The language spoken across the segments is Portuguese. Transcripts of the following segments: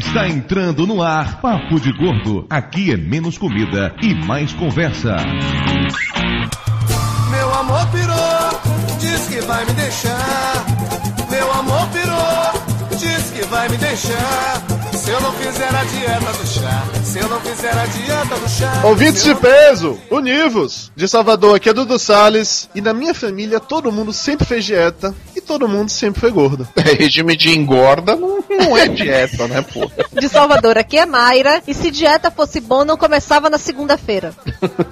Está entrando no ar Papo de Gordo. Aqui é menos comida e mais conversa. Meu amor pirou, diz que vai me deixar. Meu amor pirou, diz que vai me deixar. Se eu não fizer a dieta do chá, se eu não fizer a dieta do chá. Ouvintes de peso, univos! De Salvador, aqui é Dudu Salles. E na minha família, todo mundo sempre fez dieta e todo mundo sempre foi gordo. Regime de engorda não, não é dieta, né, pô? De Salvador, aqui é Mayra. E se dieta fosse bom, não começava na segunda-feira.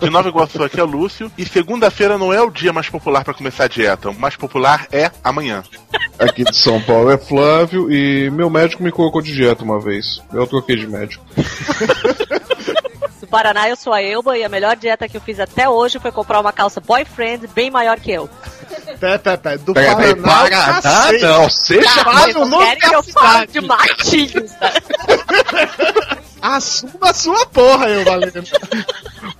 De Nova Iguaçu aqui é Lúcio. E segunda-feira não é o dia mais popular pra começar a dieta. O mais popular é amanhã. Aqui de São Paulo é Flávio e meu médico me colocou de dieta uma vez. Eu troquei de médico. Do Paraná eu sou a Elba e a melhor dieta que eu fiz até hoje foi comprar uma calça boyfriend bem maior que eu. Pé, pé, pé. Do pega, Paraná, ao Paraná, cacete. não, seja Vocês não querem que eu fale de matinhos? Assuma a sua porra, eu valendo.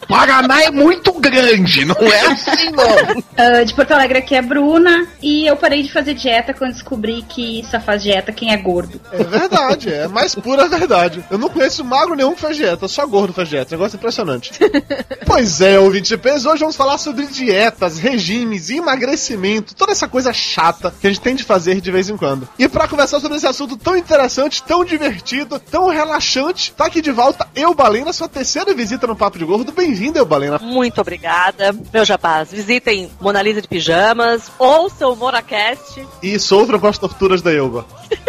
Paraná é muito grande, não é assim não. Ah, de Porto Alegre aqui é Bruna e eu parei de fazer dieta quando descobri que só faz dieta quem é gordo. É verdade, é a mais pura verdade. Eu não conheço magro nenhum que faz dieta, só gordo faz dieta. Negócio impressionante. pois é, ouvinte de peso, hoje vamos falar sobre dietas, regimes, emagrecimento, toda essa coisa chata que a gente tem de fazer de vez em quando. E pra conversar sobre esse assunto tão interessante, tão divertido, tão relaxante, tá aqui de volta eu, Balena, sua terceira visita no Papo de Gordo. Bem-vindo, eu, Balena. Muito obrigada. Meu japaz, visitem Mona Lisa de Pijamas, ouçam o Moracast. E sofram com as torturas da Elba.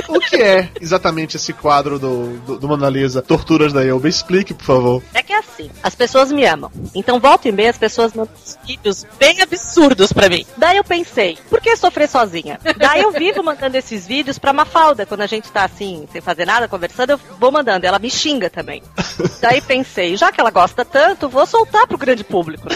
O que é exatamente esse quadro do, do, do Mona Lisa, Torturas da Elba? Explique, por favor. É que é assim, as pessoas me amam. Então, volta e meia, as pessoas mandam vídeos bem absurdos pra mim. Daí eu pensei, por que sofrer sozinha? Daí eu vivo mandando esses vídeos pra Mafalda, quando a gente tá assim, sem fazer nada, conversando, eu vou mandando. Ela me xinga também. Daí pensei, já que ela gosta tanto, vou soltar pro grande público, né?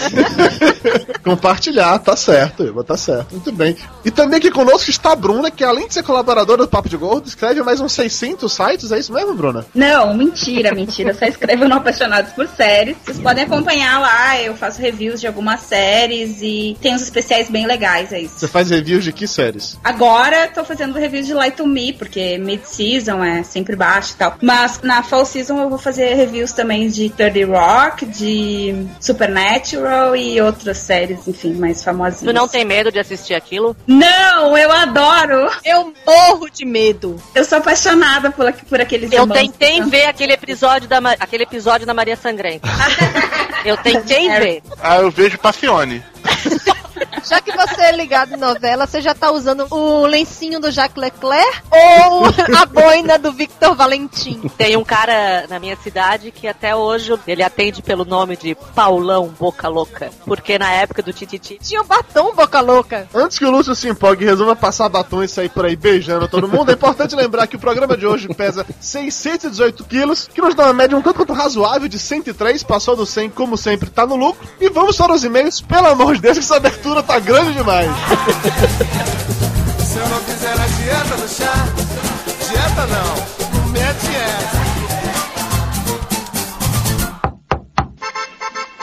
Compartilhar, tá certo, Elba, tá certo. Muito bem. E também aqui conosco está a Bruna, que além de ser colaboradora do Papo de Gordo, escreve mais uns 600 sites, é isso mesmo, Bruna? Não, mentira, mentira. Eu só escrevo no Apaixonados por Séries. Vocês podem acompanhar lá, eu faço reviews de algumas séries e tem uns especiais bem legais, é isso. Você faz reviews de que séries? Agora tô fazendo reviews de Light to Me, porque mid-season é sempre baixo e tal. Mas na fall season eu vou fazer reviews também de 30 Rock, de Supernatural e outras séries, enfim, mais famosinhas. Tu não tem medo de assistir aquilo? Não, eu adoro! Eu morro de medo. Eu sou apaixonada por, por aqueles Eu irmãos. tentei ver aquele episódio da, aquele episódio da Maria Sangrenta. Eu tentei ver. Ah, eu vejo Passione. Já que você é ligado em novela, você já tá usando o lencinho do Jacques Leclerc ou a boina do Victor Valentim? Tem um cara na minha cidade que até hoje ele atende pelo nome de Paulão Boca Louca. Porque na época do Tititi Tinha o batom boca louca. Antes que o Lúcio se empolgue e resolva passar batom e sair por aí beijando todo mundo, é importante lembrar que o programa de hoje pesa 618 quilos, que nos dá uma média um tanto quanto razoável de 103, passou do 100, como sempre, tá no lucro. E vamos para os e-mails, pelo amor de Deus, que essa abertura tá grande demais. Se eu não fizer a dieta do chá, dieta não, mete essa.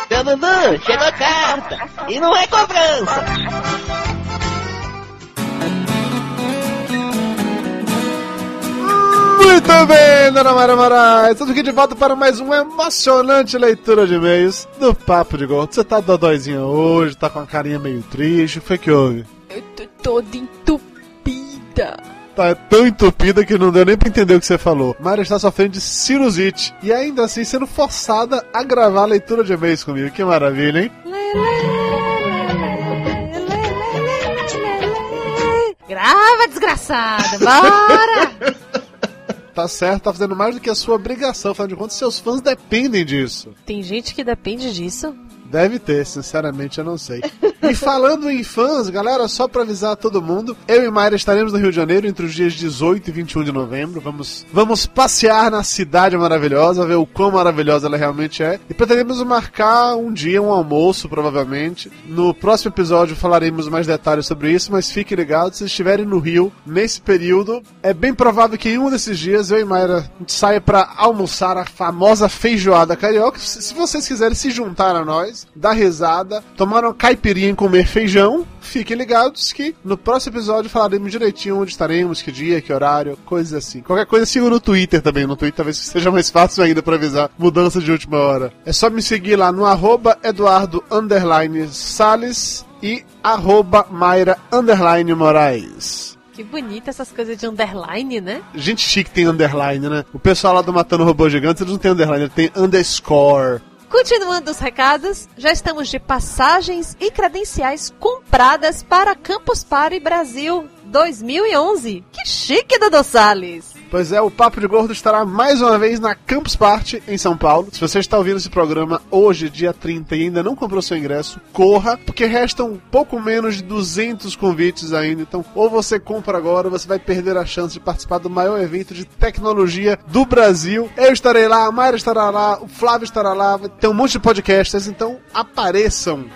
Seu Dudu, chegou a carta. E não é cobrança. Muito bem, dona Mara Moraes. Estamos aqui de volta para mais uma emocionante leitura de e-mails do Papo de Gordo. Você tá dodóizinha hoje, tá com a carinha meio triste, o que foi que houve? Eu tô toda entupida. Tá tão entupida que não deu nem pra entender o que você falou. Mara está sofrendo de sinusite e ainda assim sendo forçada a gravar a leitura de e-mails comigo. Que maravilha, hein? Grava, desgraçada. Bora! Tá certo, tá fazendo mais do que a sua obrigação, afinal de contas, seus fãs dependem disso. Tem gente que depende disso? Deve ter, sinceramente eu não sei. E falando em fãs, galera, só pra avisar todo mundo, eu e Mayra estaremos no Rio de Janeiro entre os dias 18 e 21 de novembro. Vamos, vamos passear na cidade maravilhosa, ver o quão maravilhosa ela realmente é. E pretendemos marcar um dia, um almoço, provavelmente. No próximo episódio falaremos mais detalhes sobre isso, mas fiquem ligados, se estiverem no Rio, nesse período, é bem provável que em um desses dias eu e Mayra saia pra almoçar a famosa feijoada carioca. Se se vocês quiserem se juntar a nós, dar risada, tomar uma caipirinha em comer feijão, fiquem ligados que no próximo episódio falaremos direitinho onde estaremos, que dia, que horário, coisas assim. Qualquer coisa siga no Twitter também. No Twitter talvez seja mais fácil ainda pra avisar mudança de última hora. É só me seguir lá no arroba Eduardo underline Salles e arroba Mayra underline Moraes. Que bonita essas coisas de underline, né? Gente chique tem underline, né? O pessoal lá do Matando Robô Gigante, eles não tem underline, ele tem underscore. Continuando os recados, já estamos de passagens e credenciais compradas para Campus Party Brasil 2011. Que chique, Dudu Salles! Pois é, o Papo de Gordo estará mais uma vez na Campus Party em São Paulo. Se você está ouvindo esse programa hoje, dia 30, e ainda não comprou seu ingresso, corra, porque restam pouco menos de 200 convites ainda. Então, ou você compra agora, ou você vai perder a chance de participar do maior evento de tecnologia do Brasil. Eu estarei lá, a Mayra estará lá, o Flávio estará lá, ter um monte de podcasts, então apareçam.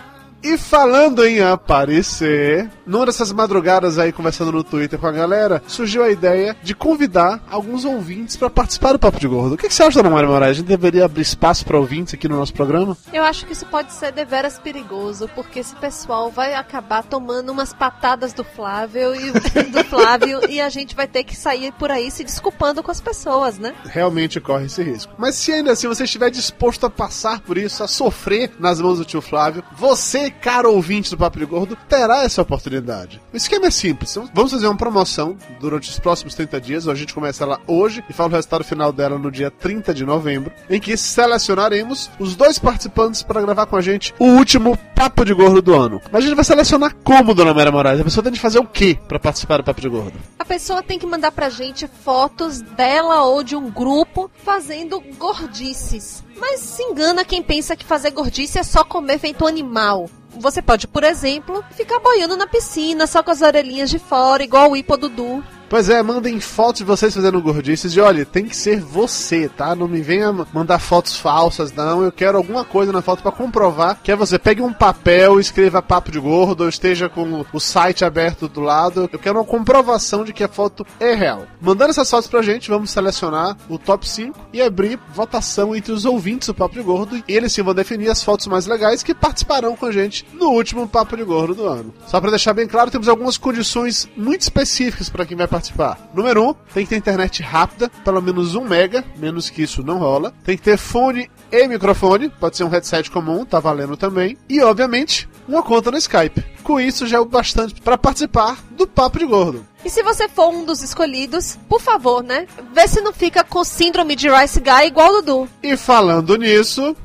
E falando em aparecer, numa dessas madrugadas aí conversando no Twitter com a galera, surgiu a ideia de convidar alguns ouvintes para participar do Papo de Gordo. O que, que você acha, Dona Maria Moraes? A gente deveria abrir espaço para ouvintes aqui no nosso programa? Eu acho que isso pode ser deveras perigoso, porque esse pessoal vai acabar tomando umas patadas do Flávio e do Flávio e a gente vai ter que sair por aí se desculpando com as pessoas, né? Realmente corre esse risco. Mas se ainda assim você estiver disposto a passar por isso, a sofrer nas mãos do tio Flávio, você, caro ouvinte do Papo de Gordo, terá essa oportunidade. O esquema é simples. Vamos fazer uma promoção durante os próximos 30 dias. A gente começa ela hoje e fala o resultado final dela no dia 30 de novembro, em que selecionaremos os dois participantes para gravar com a gente o último Papo de Gordo do ano. Mas a gente vai selecionar como, Dona Mera Moraes? A pessoa tem de fazer o quê para participar do Papo de Gordo? A pessoa tem que mandar pra gente fotos dela ou de um grupo fazendo gordices. Mas se engana quem pensa que fazer gordice é só comer feito animal. Você pode, por exemplo, ficar boiando na piscina só com as orelhinhas de fora, igual o Ipo Dudu. Pois é, mandem fotos de vocês fazendo gordices e olha, tem que ser você, tá? Não me venha mandar fotos falsas, não. Eu quero alguma coisa na foto para comprovar que é você. Pegue um papel, escreva papo de gordo, ou esteja com o site aberto do lado. Eu quero uma comprovação de que a foto é real. Mandando essas fotos pra gente, vamos selecionar o top 5 e abrir votação entre os ouvintes do Papo de Gordo. E eles sim vão definir as fotos mais legais que participarão com a gente no último Papo de Gordo do ano. Só para deixar bem claro, temos algumas condições muito específicas para quem vai participar. Número 1, um, tem que ter internet rápida, pelo menos 1 mega, menos que isso não rola. Tem que ter fone e microfone, pode ser um headset comum, tá valendo também. E, obviamente, uma conta no Skype. Com isso já é o bastante para participar do Papo de Gordo. E se você for um dos escolhidos, por favor, né? Vê se não fica com síndrome de Rice Guy igual o Dudu. E falando nisso,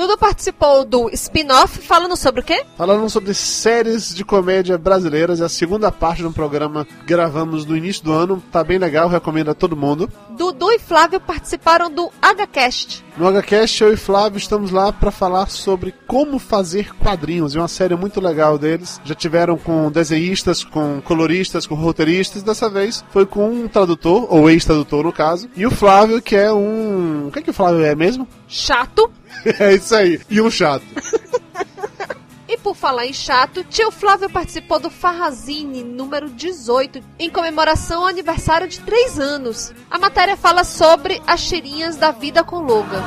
Dudu participou do spin-off falando sobre o quê? falando sobre séries de comédia brasileiras, é a segunda parte de um programa que gravamos no início do ano, tá bem legal, recomendo a todo mundo. Dudu e Flávio participaram do HCast. No HCast, eu e Flávio estamos lá para falar sobre como fazer quadrinhos. É uma série muito legal deles. Já tiveram com desenhistas, com coloristas, com roteiristas. Dessa vez foi com um tradutor, ou ex-tradutor no caso. E o Flávio, que é um. O que, é que o Flávio é mesmo? Chato. é isso aí. E um chato. E por falar em chato, tio Flávio participou do Farrazine número 18, em comemoração ao aniversário de 3 anos. A matéria fala sobre as tirinhas da vida com Logan.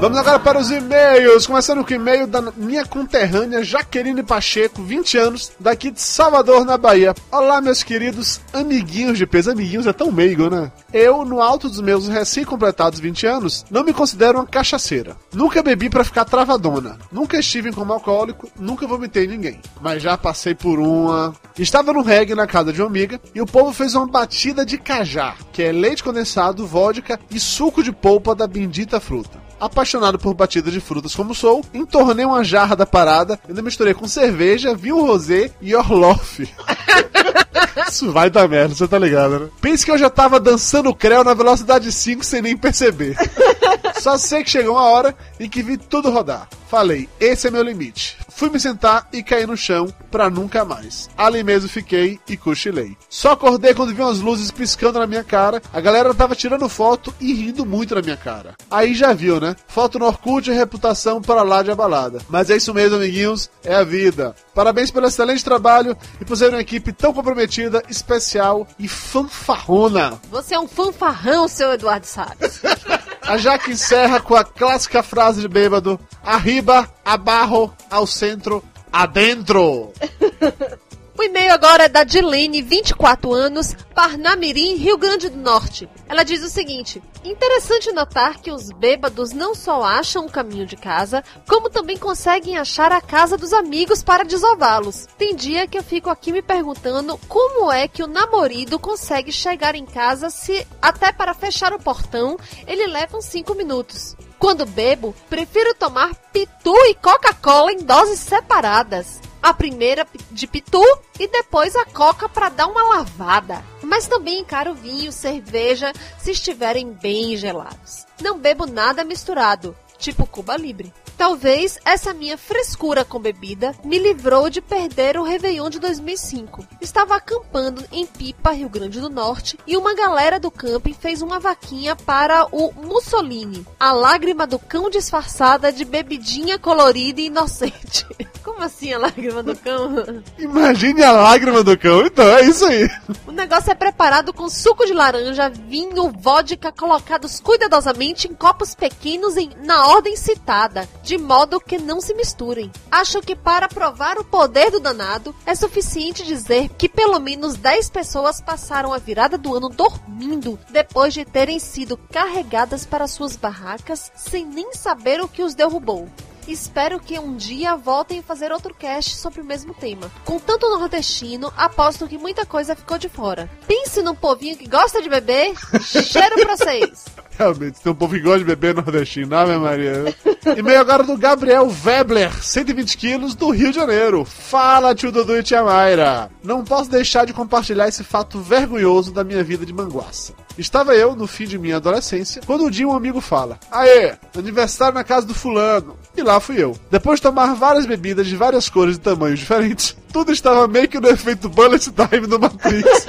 Vamos agora para os e-mails. Começando com o e-mail da minha conterrânea Jaqueline Pacheco, 20 anos, daqui de Salvador, na Bahia. Olá, meus queridos amiguinhos de peso. Amiguinhos é tão meigo, né? Eu, no alto dos meus recém-completados 20 anos, não me considero uma cachaceira. Nunca bebi para ficar travadona. Nunca estive como alcoólico, nunca vomitei ninguém. Mas já passei por uma. Estava no reggae na casa de uma amiga e o povo fez uma batida de cajá, que é leite condensado, vodka e suco de polpa da bendita fruta. Apaixonado por batida de frutas como sou, entornei uma jarra da parada, ainda misturei com cerveja, vinho rosé e orloff. Isso vai dar merda, você tá ligado, né? Pense que eu já tava dançando o creu na velocidade 5 sem nem perceber. Só sei que chegou uma hora em que vi tudo rodar. Falei, esse é meu limite. fui me sentar e caí no chão pra nunca mais. Ali mesmo fiquei e cochilei. Só acordei quando vi umas luzes piscando na minha cara. A galera tava tirando foto e rindo muito na minha cara. Aí já viu, né? Foto no Orkut e reputação para lá de abalada. Mas é isso mesmo, amiguinhos. É a vida. Parabéns pelo excelente trabalho e por ser uma equipe tão comprometida, especial e fanfarrona. Você é um fanfarrão, seu Eduardo Salles. A Jaque encerra com a clássica frase de bêbado: Arriba, abarro, ao centro, adentro. O e-mail agora é da Dilene, 24 anos, Parnamirim, Rio Grande do Norte. Ela diz o seguinte: Interessante notar que os bêbados não só acham o caminho de casa, como também conseguem achar a casa dos amigos para desová-los. Tem dia que eu fico aqui me perguntando como é que o namorado consegue chegar em casa se até para fechar o portão ele leva uns 5 minutos. Quando bebo, prefiro tomar pitu e Coca-Cola em doses separadas. A primeira de pitu e depois a coca para dar uma lavada. Mas também encaro vinho, cerveja, se estiverem bem gelados. Não bebo nada misturado, tipo Cuba Libre. Talvez essa minha frescura com bebida me livrou de perder o Réveillon de 2005. Estava acampando em Pipa, Rio Grande do Norte, e uma galera do camping fez uma vaquinha para o Mussolini, a lágrima do cão disfarçada de bebidinha colorida e inocente. Como assim a lágrima do cão? Imagine a lágrima do cão, então é isso aí. O negócio é preparado com suco de laranja, vinho, vodka colocados cuidadosamente em copos pequenos em, na ordem citada, de modo que não se misturem. Acho que para provar o poder do danado, é suficiente dizer que pelo menos 10 pessoas passaram a virada do ano dormindo depois de terem sido carregadas para suas barracas sem nem saber o que os derrubou. Espero que um dia voltem a fazer outro cast sobre o mesmo tema. Com tanto nordestino, aposto que muita coisa ficou de fora. Pense num povinho que gosta de beber. Cheiro pra vocês! Realmente, tem um povo que gosta de beber nordestino, Ave Maria. E-mail agora do Gabriel Webler, 120 quilos, do Rio de Janeiro. Fala, tio Dudu e tia Mayra. Não posso deixar de compartilhar esse fato vergonhoso da minha vida de manguaça. Estava eu, no fim de minha adolescência, quando um dia um amigo fala: Aê, aniversário na casa do fulano. E lá fui eu. Depois de tomar várias bebidas de várias cores e tamanhos diferentes, tudo estava meio que no efeito bullet time do Matrix.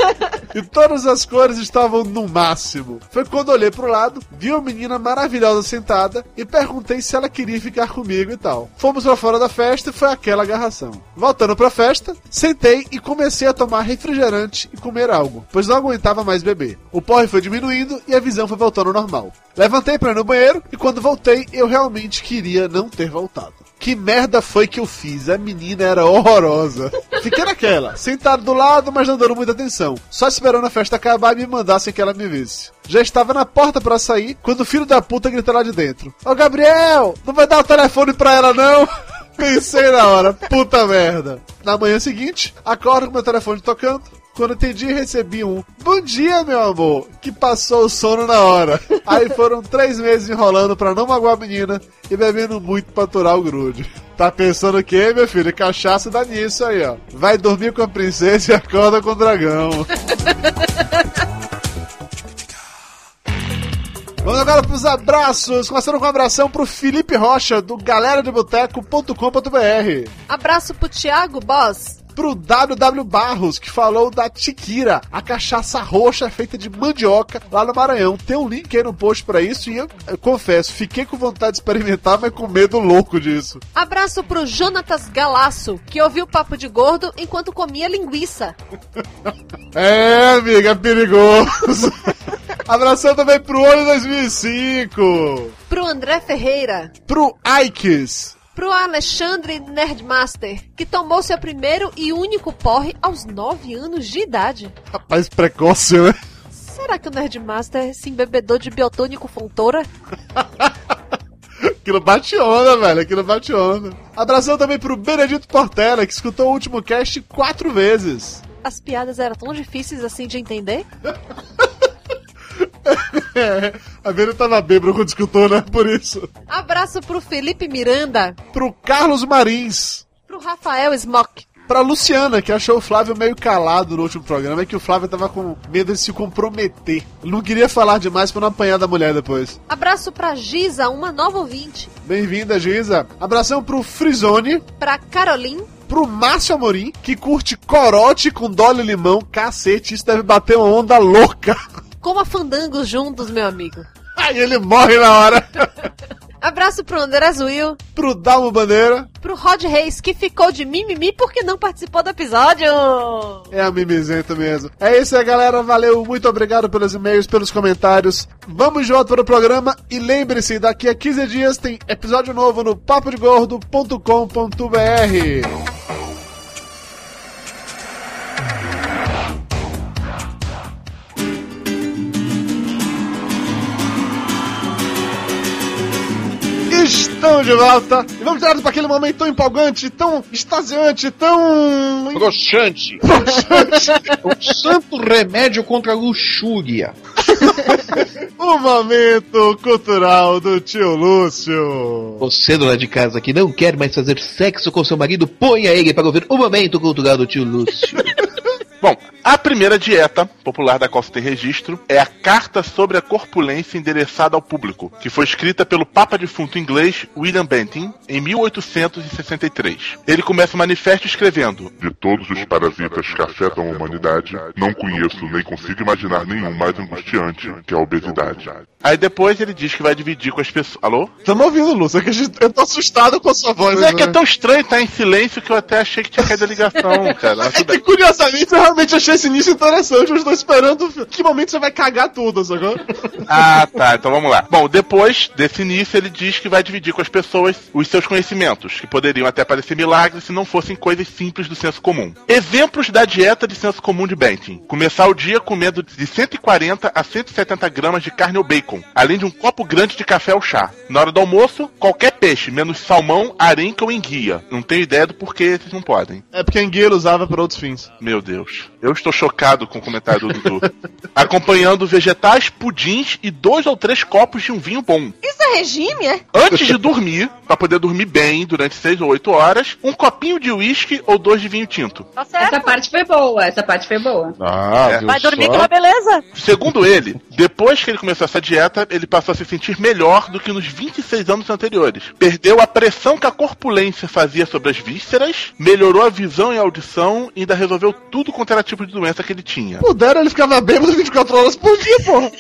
e todas as cores estavam no máximo. Foi quando olhei pro lado, vi uma menina maravilhosa sentada e perguntei se ela queria ficar comigo e tal. Fomos pra fora da festa e foi aquela agarração. Voltando pra festa, sentei e comecei a tomar refrigerante e comer algo, pois não aguentava mais beber. O porre foi diminuindo e a visão foi voltando ao normal. Levantei para ir no banheiro e quando voltei, eu realmente queria não ter voltado. Que merda foi que eu fiz? A menina era horrorosa. Fiquei naquela, sentado do lado, mas não dando muita atenção. Só esperando a festa acabar e me mandassem que ela me visse. Já estava na porta para sair quando o filho da puta gritou lá de dentro: Ô Gabriel, não vai dar o telefone pra ela não? Pensei na hora, puta merda. Na manhã seguinte, acordo com meu telefone tocando. Quando atendi, recebi um Bom dia, meu amor, que passou o sono na hora. Aí foram três meses enrolando pra não magoar a menina e bebendo muito pra aturar o grude. Tá pensando o quê, meu filho? Cachaça dá nisso aí, ó. Vai dormir com a princesa e acorda com o dragão. Vamos agora pros abraços. Começando com um abração pro Felipe Rocha, do galeradaboteco.com.br. Abraço pro Thiago Boss. Pro WW Barros, que falou da Tiquira, a cachaça roxa feita de mandioca lá no Maranhão. Tem um link aí no post pra isso e eu, eu confesso, fiquei com vontade de experimentar, mas com medo louco disso. Abraço pro Jonatas Galaço, que ouviu o papo de gordo enquanto comia linguiça. É, amiga, é perigoso. Abração também pro Olho 2005. Pro André Ferreira. Pro Aikes. Pro Alexandre Nerdmaster, que tomou seu primeiro e único porre aos 9 anos de idade. Rapaz precoce, né? Será que o Nerdmaster se embebedou de biotônico Fontoura? Aquilo bate onda, velho. Aquilo bate onda. Abração também pro Benedito Portela, que escutou o último cast quatro vezes. As piadas eram tão difíceis assim de entender? É, a Vera tava bêbado quando escutou, né? Por isso. Abraço pro Felipe Miranda. Pro Carlos Marins. Pro Rafael Smock. Pra Luciana, que achou o Flávio meio calado no último programa, é que o Flávio tava com medo de se comprometer. Não queria falar demais pra não apanhar da mulher depois. Abraço pra Giza, uma nova ouvinte. Bem-vinda, Giza. Abração pro Frizone, Pra Caroline. pro Márcio Amorim, que curte corote com dólar e limão. Cacete, isso deve bater uma onda louca. Coma fandangos juntos, meu amigo. Aí ele morre na hora. Abraço pro André Will. pro Dalmo Bandeira, Pro Rod Reis, que ficou de mimimi porque não participou do episódio. é a mimizenta mesmo. É isso aí, galera. Valeu, muito obrigado pelos e-mails, pelos comentários. Vamos de volta para o programa e lembre-se, daqui a 15 dias tem episódio novo no papodegordo.com.br. Estamos de volta e vamos direto para aquele momento tão empolgante, tão extasiante, tão. Broxante. o santo remédio contra a luxúria. o momento cultural do tio Lúcio. Você, dona de casa, que não quer mais fazer sexo com seu marido, ponha ele para ouvir o momento cultural do tio Lúcio. Bom, a primeira dieta popular da qual se tem registro é a Carta sobre a Corpulência endereçada ao público, que foi escrita pelo Papa defunto inglês William Bentinck em 1863. Ele começa o manifesto escrevendo: De todos os parasitas que afetam a humanidade, não conheço nem consigo imaginar nenhum mais angustiante que a obesidade. Aí depois ele diz que vai dividir com as pessoas. Alô? Estamos ouvindo, Lúcio, eu tô assustado com a sua voz. Mas é que é né? tão estranho estar em silêncio que eu até achei que tinha caído a ligação, cara. É que, curiosamente, eu realmente achei esse início interessante. Eu estou esperando que momento você vai cagar tudo, sacou? Ah, tá. Então vamos lá. Bom, depois desse início, ele diz que vai dividir com as pessoas os seus conhecimentos, que poderiam até parecer milagres se não fossem coisas simples do senso comum. Exemplos da dieta de senso comum de Benton. Começar o dia comendo de 140 a 170 gramas de carne ou bacon, além de um copo grande de café ou chá. Na hora do almoço, qualquer peixe, menos salmão, arenca ou enguia. Não tenho ideia do porquê vocês não podem. É porque a Enguia ele usava para outros fins. Meu Deus. Eu estou chocado com o comentário do Dudu. Acompanhando vegetais, pudins e dois ou três copos de um vinho bom. Isso é regime, é? Antes de dormir, para poder dormir bem durante seis ou oito horas, um copinho de uísque ou dois de vinho tinto. Tá certo. Essa parte foi boa, essa parte foi boa. Ah, É. viu Vai dormir só? que é uma beleza. Segundo ele, depois que ele começou essa dieta, ele passou a se sentir melhor do que nos 26 anos anteriores. Perdeu a pressão que a corpulência fazia sobre as vísceras, melhorou a visão e a audição e ainda resolveu tudo quanto era tipo de doença que ele tinha. Pudera, ele ficava bêbado 24 horas por dia, porra.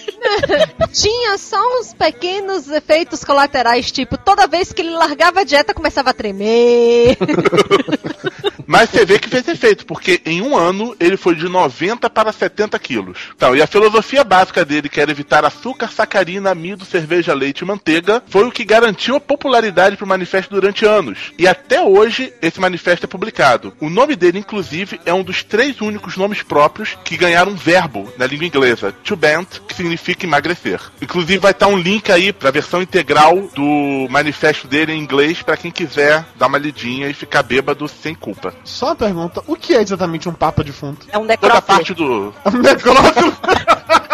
Tinha só uns pequenos efeitos colaterais, tipo, toda vez que ele largava a dieta, começava a tremer. Mas você vê que fez efeito, porque em um ano ele foi de 90 para 70 quilos. Então, e a filosofia básica dele, que era evitar açúcar, sacarina, amido, cerveja, leite e manteiga, foi o que garantiu a popularidade para o manifesto durante anos. E até hoje esse manifesto é publicado. O nome dele, inclusive, é um dos três únicos nomes próprios que ganharam um verbo na língua inglesa, to bend, que significa emagrecer. Inclusive vai estar um link aí para a versão integral do manifesto dele em inglês para quem quiser dar uma lidinha e ficar bêbado sem culpa. Só uma pergunta: o que é exatamente um papa defunto? É um Toda necrófilo. parte do. Um necrófilo?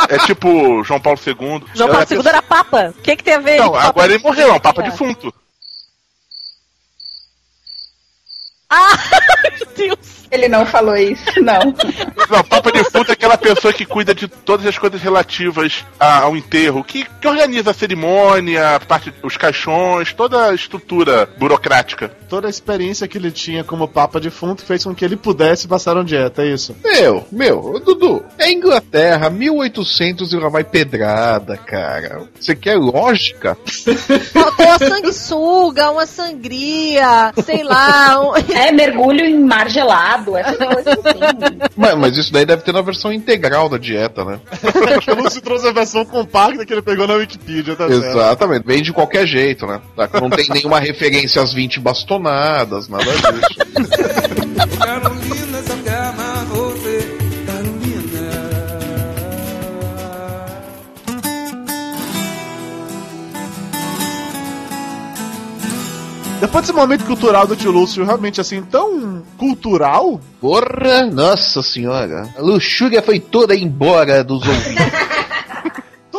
É tipo João Paulo II. João Paulo é II era papa. O que, que tem a ver? Não, papa? agora ele morreu, é um papa defunto. Ah, meu Deus. Ele não falou isso, não. Não, papa defunto é aquela pessoa que cuida de todas as coisas relativas a- ao enterro, que, que organiza a cerimônia, parte, os caixões, toda a estrutura burocrática. Toda a experiência que ele tinha como papa defunto fez com que ele pudesse passar uma dieta, é isso? Meu, meu, Dudu, é Inglaterra, 1800 e lá vai pedrada, cara. Você quer lógica? Faltou uma sanguessuga, uma sangria, sei lá. Um... É mergulho em mar gelado, essas coisas assim. Mas, mas isso daí deve ter na versão integral da dieta, né? o Lúcio trouxe a versão compacta que ele pegou na Wikipedia, tá certo? Exatamente, vem de qualquer jeito, né? Tá? Não tem nenhuma referência às 20 bastonadas, nada disso. Carolina, você, Carolina. Depois desse momento cultural do tio Lúcio, realmente assim, tão cultural, Porra, nossa senhora. A luxúria foi toda embora dos ouvintes.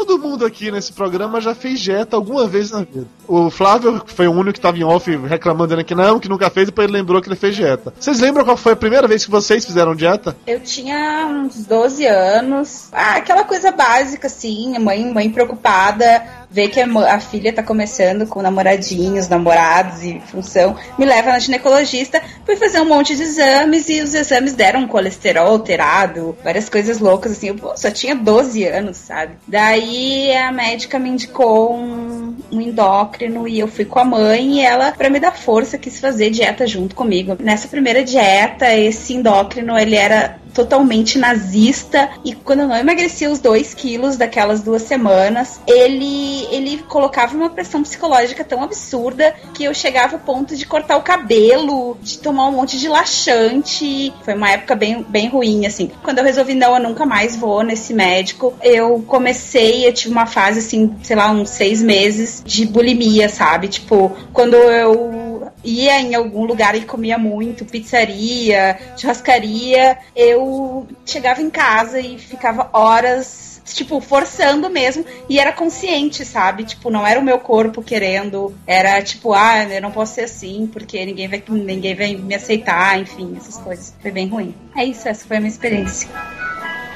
Todo mundo aqui nesse programa já fez dieta alguma vez na vida. O Flávio foi o único que tava em off reclamando dizendo que não, que nunca fez, depois ele lembrou que ele fez dieta. Vocês lembram qual foi a primeira vez que vocês fizeram dieta? Eu tinha uns 12 anos. Ah, aquela coisa básica, assim, mãe, mãe preocupada, ver que a, filha tá começando com namoradinhos, namorados e função, me leva na ginecologista, fui fazer um monte de exames e os exames deram um colesterol alterado, várias coisas loucas, assim, eu pô, só tinha 12 anos, sabe? Daí a médica me indicou um, um endócrino e eu fui com a mãe e ela, pra me dar força, quis fazer dieta junto comigo. Nessa primeira dieta, esse endócrino, ele era totalmente nazista e quando eu não emagrecia os dois quilos daquelas duas semanas, ele, ele colocava uma pressão psicológica tão absurda que eu chegava ao ponto de cortar o cabelo, de tomar um monte de laxante. Foi uma época bem, bem ruim, assim. Quando eu resolvi, não, eu nunca mais vou nesse médico, eu comecei, eu tive uma fase, assim, sei lá, uns seis meses de bulimia, sabe? Tipo, quando eu ia em algum lugar e comia muito, pizzaria, churrascaria, eu chegava em casa e ficava horas, tipo, forçando mesmo, e era consciente, sabe? Tipo, não era o meu corpo querendo, era tipo, ah, eu não posso ser assim, porque ninguém vai, ninguém vai me aceitar, enfim, essas coisas. Foi bem ruim. É isso, essa foi a minha experiência.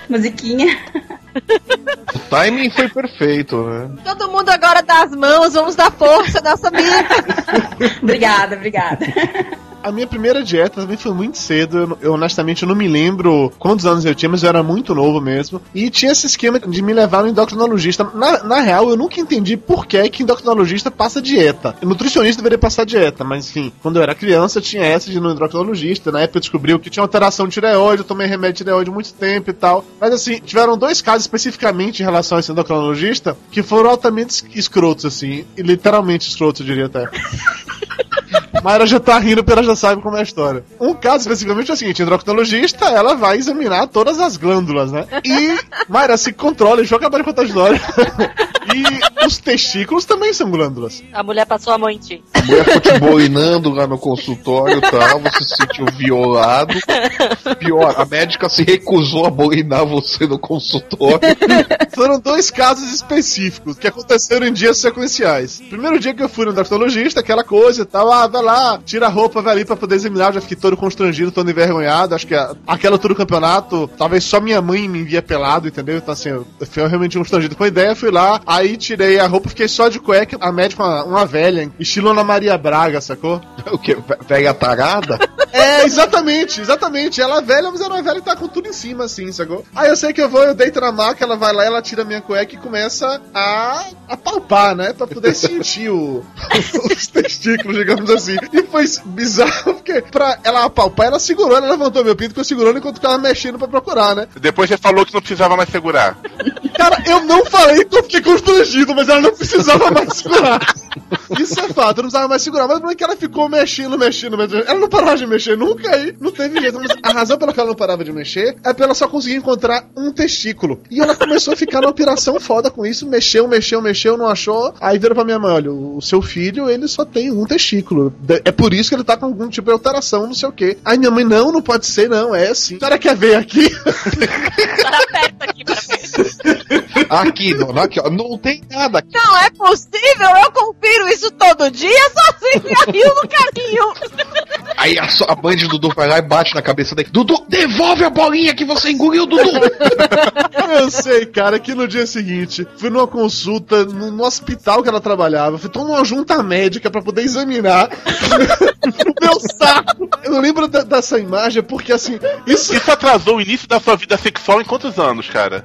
Musiquinha. O timing foi perfeito, né? Todo mundo agora dá as mãos, vamos dar força, nossa amiga. obrigada, obrigada. A minha primeira dieta também foi muito cedo. Eu, eu, honestamente eu não me lembro quantos anos eu tinha, mas eu era muito novo mesmo. E tinha esse esquema de me levar no endocrinologista. Na, na real, eu nunca entendi por que, que endocrinologista passa dieta. O nutricionista deveria passar dieta, mas enfim, quando eu era criança tinha essa de ir no endocrinologista. Na época eu descobri que tinha alteração de tireoide, eu tomei remédio de tireoide muito tempo e tal. Mas assim, tiveram dois casos especificamente em relação a esse endocrinologista que foram altamente escrotos, assim. E literalmente escrotos, eu diria até. Mayra já tá rindo porque ela já sabe como é a história. Um caso especificamente é o seguinte: a endocrinologista ela vai examinar todas as glândulas, né? E Mayra se controla, deixa eu acabar de contar a história. e os testículos também são glândulas. A mulher passou a mão em ti. A mulher ficou te boinando lá no consultório e tal, você se sentiu violado. Pior, a médica se recusou a boinar você no consultório. Foram dois casos específicos que aconteceram em dias sequenciais. Primeiro dia que eu fui no endocrinologista, aquela coisa e tal, ah, vai lá, tira a roupa, vai ali pra poder examinar, eu já fiquei todo constrangido, todo envergonhado. Acho que a, aquela altura do campeonato, talvez só minha mãe me envia pelado, entendeu? Então assim, eu fui realmente constrangido com a ideia, fui lá, aí tirei a roupa, fiquei só de cueca, a médica, uma, uma velha, estilo Ana Maria Braga, sacou? O que? Velha tarada? É, exatamente, exatamente. Ela é velha, mas ela é velha e tá com tudo em cima, assim, sacou? Aí eu sei que eu vou, eu deito na maca, ela vai lá, ela tira minha cueca e começa a, a palpar, né? Pra poder sentir o, os testículos, digamos assim. E foi bizarro, porque pra ela apalpar, ela segurou, ela levantou meu pinto, eu segurando enquanto ficava mexendo pra procurar, né? Depois você falou que não precisava mais segurar. Cara, eu não falei que eu fiquei constrangido, mas ela não precisava mais segurar. Isso é fato, eu não precisava mais segurar. Mas o problema é que ela ficou mexendo, mexendo, mexendo. Ela não parava de mexer nunca aí, não teve jeito. Mas a razão pela qual ela não parava de mexer é pra ela só conseguir encontrar um testículo. E ela começou a ficar numa operação foda com isso, mexeu, mexeu, mexeu, não achou. Aí virou pra minha mãe: olha, o seu filho, ele só tem um testículo. É por isso que ele tá com algum tipo de alteração, não sei o quê. Aí minha mãe: não, não pode ser, não, é assim. A senhora quer ver aqui? Tá perto aqui pra ver. Aqui, não, aqui, ó, não tem nada aqui. Não é possível, eu confiro isso todo dia sozinha, rio no caminho. Aí a, a mãe de Dudu vai lá e bate na cabeça dele. Dudu, devolve a bolinha que você engoliu, Dudu! Eu sei, cara, que no dia seguinte fui numa consulta no, no hospital que ela trabalhava, fui numa junta médica pra poder examinar o meu saco. Eu não lembro da- dessa imagem porque assim, isso, Isso atrasou o início da sua vida sexual em quantos anos, cara?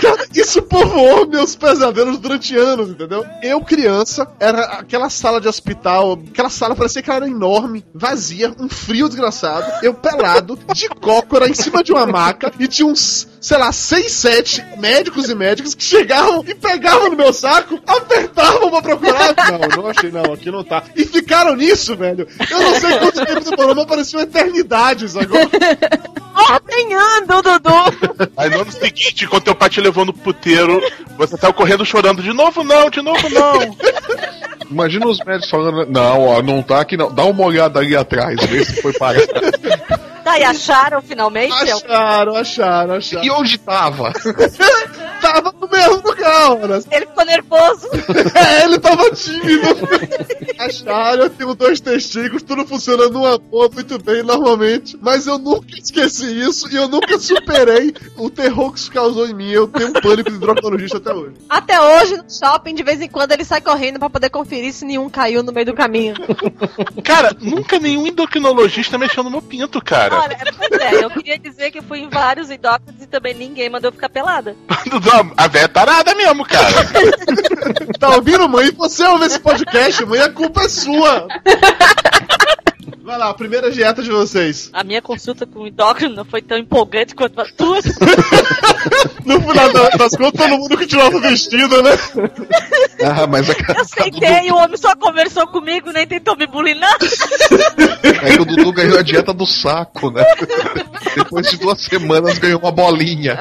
cara, isso povoou meus pesadelos durante anos, entendeu? Eu, criança, era aquela sala de hospital, aquela sala parecia que ela era enorme, vazia, um frio desgraçado, eu pelado, de cócora, em cima de uma maca, e tinha uns, sei lá, seis, sete médicos e médicas que chegavam e pegavam no meu saco, apertavam pra procurar. Não, não achei, não, aqui não tá. E ficaram nisso, velho. Eu não sei quanto tempo demorou, mas parecia uma eternidade, agora. Ordenhando, Dudu. Aí no ano seguinte, quando teu pai te levou no puteiro, você saiu correndo chorando. De novo não, de novo não. Imagina os médicos falando, não, ó, não tá aqui não. Dá uma olhada ali atrás, vê se foi parar. Tá, e acharam finalmente? Acharam, acharam, acharam. E onde tava? Tava no mesmo lugar. Hora. Ele ficou nervoso. É, ele tava tímido. Acharam, eu tenho dois testículos, tudo funciona numa boa, muito bem, normalmente. Mas eu nunca esqueci isso e eu nunca superei o terror que isso causou em mim. Eu tenho um pânico de ginecologista até hoje. Até hoje, no shopping, de vez em quando, ele sai correndo pra poder conferir se nenhum caiu no meio do caminho. Cara, nunca nenhum endocrinologista mexeu no meu pinto, cara. Olha, pois é, eu queria dizer que eu fui em vários endócrinos e também ninguém mandou ficar pelada. A véia é tarada mesmo, cara. Tá ouvindo, mãe? Você ouve esse podcast, mãe, a culpa é sua. Vai lá, a primeira dieta de vocês. A minha consulta com o endócrino não foi tão empolgante quanto a tua. No final da- das contas, todo mundo continuava vestido, né? Ah, mas a Eu sentei e o homem só conversou comigo, nem tentou me bulinar. Aí o Dudu ganhou a dieta do saco, né? Depois de duas semanas ganhou uma bolinha.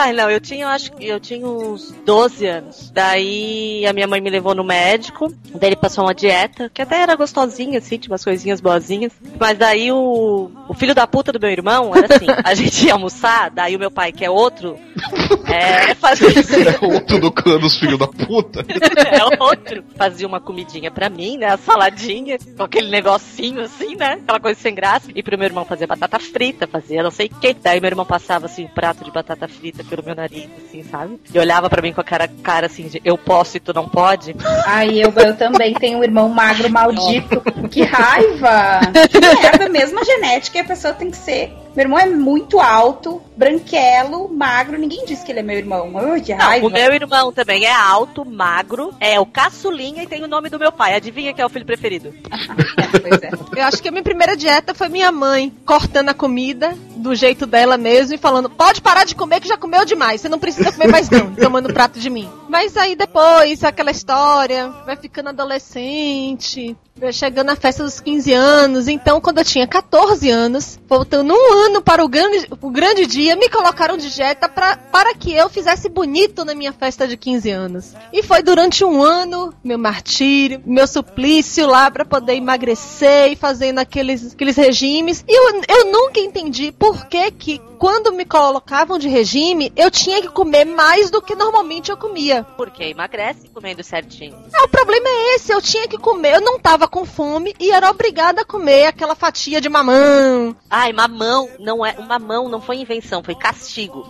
Ai, não, eu tinha, eu acho que eu tinha uns 12 anos. Daí a minha mãe me levou no médico, daí ele passou uma dieta, que até era gostosinha, assim, tinha umas coisinhas boazinhas. Mas daí o, o filho da puta do meu irmão era assim, a gente ia almoçar, daí o meu pai, que é outro, é, fazia É outro do clã dos filhos da puta. é outro. Fazia uma comidinha pra mim, né? A saladinha, com aquele negocinho assim, né? Aquela coisa sem graça. E pro meu irmão fazer batata frita, fazia não sei o que. Daí meu irmão passava assim um prato de batata frita pelo meu nariz, assim, sabe? E olhava pra mim com a cara, cara assim de eu posso e tu não pode. Ai, eu, eu também tenho um irmão magro maldito. Que raiva! Que merda, mesmo a genética e a pessoa tem que ser. Meu irmão é muito alto, branquelo, magro. Ninguém disse que ele é meu irmão. Ai, que Não, raiva. o meu irmão também é alto, magro, é o caçulinha e tem o nome do meu pai. Adivinha quem é o filho preferido? Eu acho que a minha primeira dieta foi minha mãe cortando a comida do jeito dela mesmo e falando: pode parar de comer que já comeu demais, você não precisa comer mais não, tomando prato de mim. Mas aí depois, aquela história, vai ficando adolescente, chegando na festa dos 15 anos. Então, quando eu tinha 14 anos, faltando um ano para o grande, o grande dia, me colocaram de dieta pra, para que eu fizesse bonito na minha festa de 15 anos. E foi durante um ano, meu martírio, meu suplício lá para poder emagrecer e fazendo aqueles, aqueles regimes. E eu, eu nunca entendi por que que quando me colocavam de regime, eu tinha que comer mais do que normalmente eu comia. Porque emagrece comendo certinho. É, o problema é esse, eu tinha que comer, eu não tava com fome e era obrigada a comer aquela fatia de mamão. Ai, mamão não é. O mamão não foi invenção, foi castigo.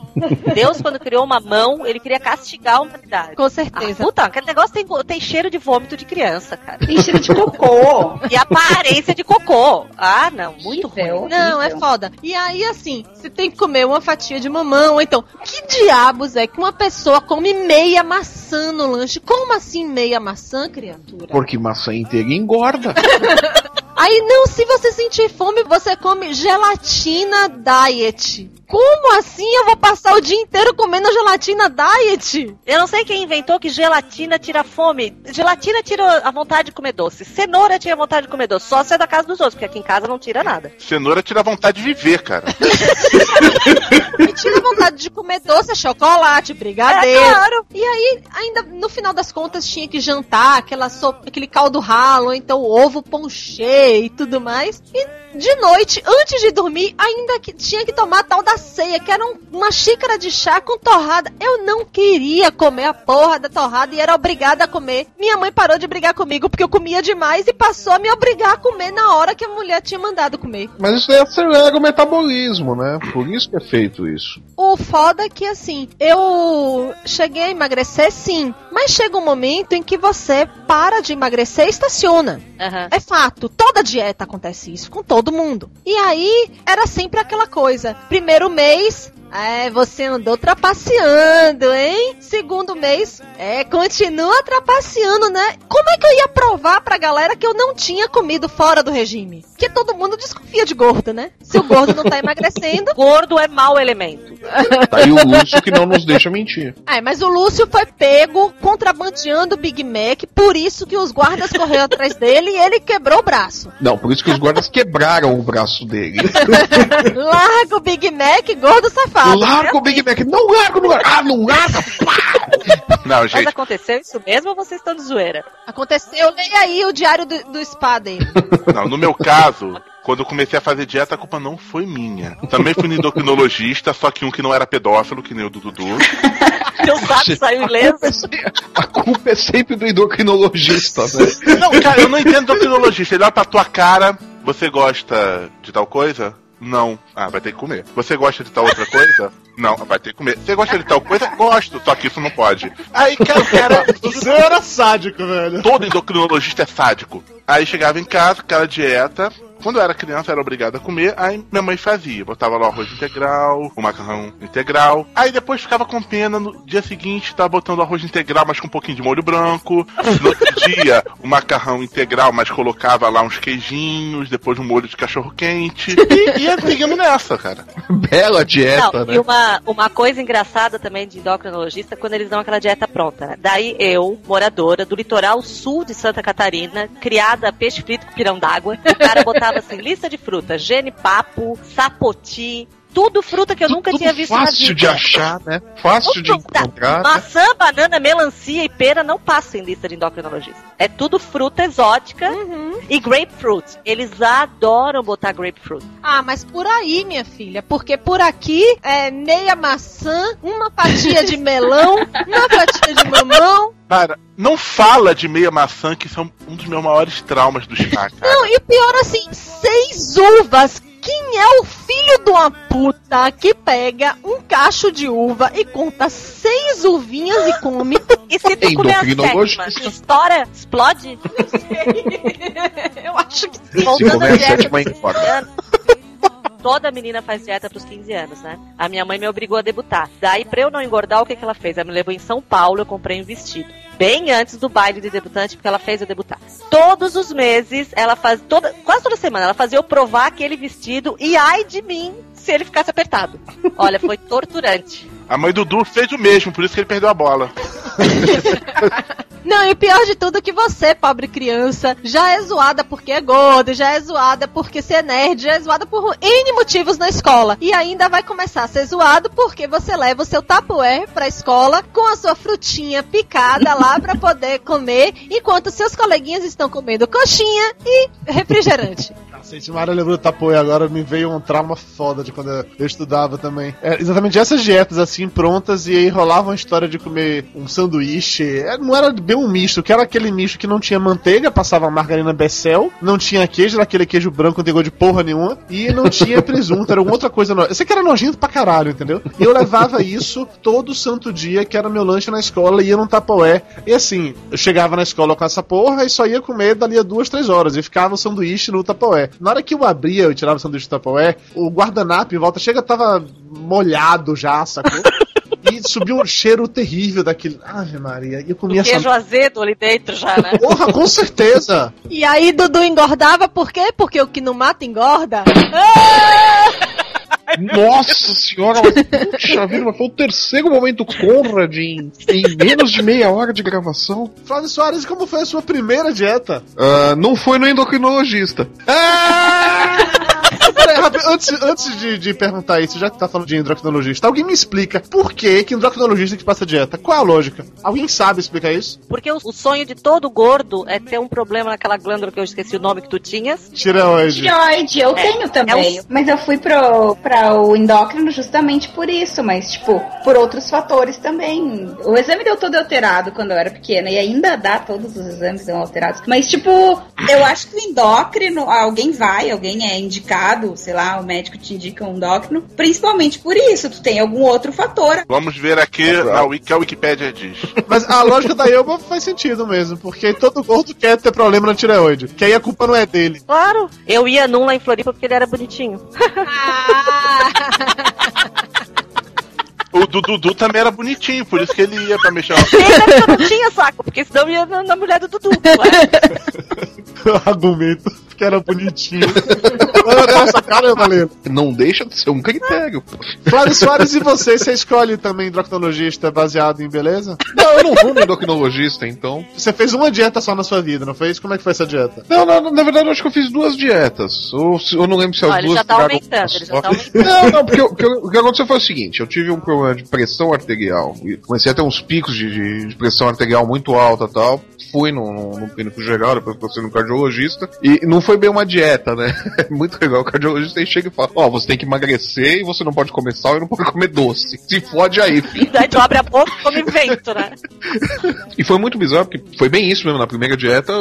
Deus, quando criou o mamão, ele queria castigar a humanidade. Com certeza. Ah, puta, aquele negócio tem, tem cheiro de vômito de criança, cara. Tem cheiro de cocô. E aparência de cocô. Ah, não, muito ruim. Não, é foda. E aí, assim, você tem que comer uma fatia de mamão. ou Então, que diabos é que uma pessoa come meia maçã no lanche? Como assim meia maçã, criatura? Porque maçã inteira engorda. Aí, não, se você sentir fome, você come gelatina diet. Como assim eu vou passar o dia inteiro comendo gelatina diet? Eu não sei quem inventou que gelatina tira fome. Gelatina tira a vontade de comer doce. Cenoura tira a vontade de comer doce. Só se é da casa dos outros, porque aqui em casa não tira nada. Cenoura tira vontade de viver, cara. Me tira vontade de comer doce, chocolate, brigadeiro. É, claro. E aí, ainda no final das contas, tinha que jantar aquela sopa, aquele caldo ralo, então ovo ponchê e tudo mais. E de noite, antes de dormir, ainda que tinha que tomar a tal da ceia, que era um- uma xícara de chá com torrada. Eu não queria comer a porra da torrada e era obrigada a comer. Minha mãe parou de brigar comigo porque eu comia demais e passou a me obrigar a comer na hora que a mulher tinha mandado comer. Mas isso aí acelera o metabolismo, né? Por isso que é feito isso. O foda é que, assim, eu cheguei a emagrecer, sim. Mas chega um momento em que você para de emagrecer e estaciona. Aham. É fato, toda dieta acontece isso com todo mundo. E aí era sempre aquela coisa: primeiro mês. É, você andou trapaceando, hein? Segundo mês, é, continua trapaceando, né? Como é que eu ia provar pra galera que eu não tinha comido fora do regime? Porque todo mundo desconfia de gordo, né? Se o gordo não tá emagrecendo. Gordo é mau elemento. Tá aí o Lúcio que não nos deixa mentir. É, mas o Lúcio foi pego contrabandeando o Big Mac, por isso que os guardas correram atrás dele e ele quebrou o braço. Não, por isso que os guardas quebraram o braço dele. Larga o Big Mac, gordo safado. Larga o Big Mac. Não larga, não larga. Ah, não larga. Não, Mas gente. aconteceu isso mesmo ou vocês estão de zoeira? Aconteceu, leia aí o diário do, do spa dele. Não, no meu caso, quando eu comecei a fazer dieta, a culpa não foi minha. Também fui no endocrinologista, só que um que não era pedófilo, que nem o do Dudu. Seu saco saiu ileso. A culpa é sempre do endocrinologista, né? Não, cara, eu não entendo endocrinologista. Ele olha pra tua cara, você gosta de tal coisa? Não. Ah, vai ter que comer. Você gosta de tal outra coisa? Não, vai ter que comer. Você gosta de tal coisa? Gosto, só que isso não pode. Aí, cara, o cara. Você era sádico, velho. Todo endocrinologista é sádico. Aí chegava em casa, aquela dieta. Quando eu era criança, eu era obrigado a comer, aí minha mãe fazia. Botava lá o arroz integral, o macarrão integral. Aí depois ficava com pena, no dia seguinte tava botando o arroz integral, mas com um pouquinho de molho branco. No outro dia, o macarrão integral, mas colocava lá uns queijinhos, depois um molho de cachorro quente. E ia seguindo nessa, cara. Bela dieta, Não, né? e uma, uma coisa engraçada também de endocrinologista é quando eles dão aquela dieta pronta. né? Daí eu, moradora do litoral sul de Santa Catarina, criada a peixe frito com pirão d'água, o cara botava assim, lista de frutas, genipapo, sapoti, tudo fruta que eu nunca tinha visto na Fácil vida. de achar, né? Fácil de encontrar. né? Maçã, banana, melancia e pera não passam em lista de endocrinologista. É tudo fruta exótica e grapefruit. Eles adoram botar grapefruit. Ah, mas por aí, minha filha, porque por aqui é meia maçã, uma fatia de melão, uma fatia de mamão. Cara, não fala de meia maçã, que são um dos meus maiores traumas do chá, cara. Não, e o pior assim, seis uvas. Quem é o filho de uma puta que pega um cacho de uva e conta seis uvinhas e come? E se tu comer a sétima, estoura, explode? Eu acho que Se Voltando comer a dieta sétima, engorda. 15 anos. Toda menina faz dieta pros 15 anos, né? A minha mãe me obrigou a debutar. Daí, pra eu não engordar, o que, que ela fez? Ela me levou em São Paulo, eu comprei um vestido. Bem antes do baile de debutante, porque ela fez eu debutar. Todos os meses, ela faz. Toda, quase toda semana, ela fazia eu provar aquele vestido e ai de mim se ele ficasse apertado. Olha, foi torturante. A mãe do Du fez o mesmo, por isso que ele perdeu a bola. Não, e o pior de tudo é que você, pobre criança, já é zoada porque é gorda, já é zoada porque você é nerd, já é zoada por N motivos na escola. E ainda vai começar a ser zoado porque você leva o seu tapuer pra escola com a sua frutinha picada lá pra poder comer, enquanto seus coleguinhas estão comendo coxinha e refrigerante. Cacete, Mara lembrou do Tapoe agora, me veio um trauma foda de quando eu estudava também. É, exatamente essas dietas assim, prontas, e aí rolava uma história de comer um sanduíche. É, não era bem um misto, que era aquele misto que não tinha manteiga, passava margarina Becel, não tinha queijo, era aquele queijo branco, não tem gosto de porra nenhuma, e não tinha presunto, era uma outra coisa. No... Eu sei que era nojento pra caralho, entendeu? E eu levava isso todo santo dia, que era meu lanche na escola, ia num Tapoé. E assim, eu chegava na escola com essa porra e só ia comer dali a duas, três horas, e ficava o sanduíche no Tapoé. Na hora que eu abria, eu tirava o sanduíche do Tapoé, o guardanapo em volta chega tava molhado já, sacou? E subiu um cheiro terrível daquele. Ave Maria, e eu comia essa. Queijo azedo ali dentro já, né? Porra, com certeza! E aí Dudu engordava por quê? Porque o que não mata engorda. Nossa senhora, mas puxa vida, mas foi o terceiro momento Conrad em, em menos de meia hora de gravação. Flávio Soares, como foi a sua primeira dieta? Ah, não foi no endocrinologista. Rápido, antes, antes de, de perguntar isso, já que tá falando de endocrinologista, alguém me explica por que, que endocrinologista que passa dieta? Qual é a lógica? Alguém sabe explicar isso? Porque o, o sonho de todo gordo é ter um problema naquela glândula que eu esqueci o nome que tu tinhas. Tireoide. Tireoide, eu É, tenho também. é um- Mas eu fui pro, pra o endócrino justamente por isso, mas, tipo, por outros fatores também. O exame deu todo alterado quando eu era pequena, e ainda dá, todos os exames dão alterados. Mas, tipo, eu acho que o endócrino, alguém vai, alguém é indicado, sei lá, o médico te indica um endócrino, principalmente por isso, tu tem algum outro fator. Vamos ver aqui na Wiki, que a Wikipédia diz. Mas a lógica da Elba faz sentido mesmo, porque todo gordo quer ter problema na tireoide. Que aí a culpa não é dele. Claro. Eu ia num lá em Floripa porque ele era bonitinho. O do Dudu também era bonitinho, por isso que ele ia pra mexer. Ele era que eu não tinha saco, porque senão ia na, na mulher do Dudu. Argumento que era bonitinho. Olha essa cara, Valendo. Não deixa de ser um critério. pô. Flávio Soares, e você? Você escolhe também endocrinologista baseado em beleza? Não, eu não vou no endocrinologista, então. Você fez uma dieta só na sua vida, não fez? Como é que foi essa dieta? Não, não, na verdade eu acho que eu fiz duas dietas. Ou eu não lembro se as Ó, ele duas já tá aumentando, ele já tá aumentando. Não, não, porque, o- porque o que aconteceu foi o seguinte: eu tive um problema de pressão arterial. e Comecei a ter uns picos de, de- de pressão arterial muito alta e tal. Fui no, no, no clínico geral, depois passei no cardiologista. E não foi bem uma dieta, né? É muito legal. O cardiologista aí chega e fala: Ó, você tem que emagrecer e você não pode comer sal e não pode comer doce. Se fode aí, filho. Daí tu abre a boca e come vento, né? E foi muito bizarro, porque foi bem isso mesmo. Na primeira dieta,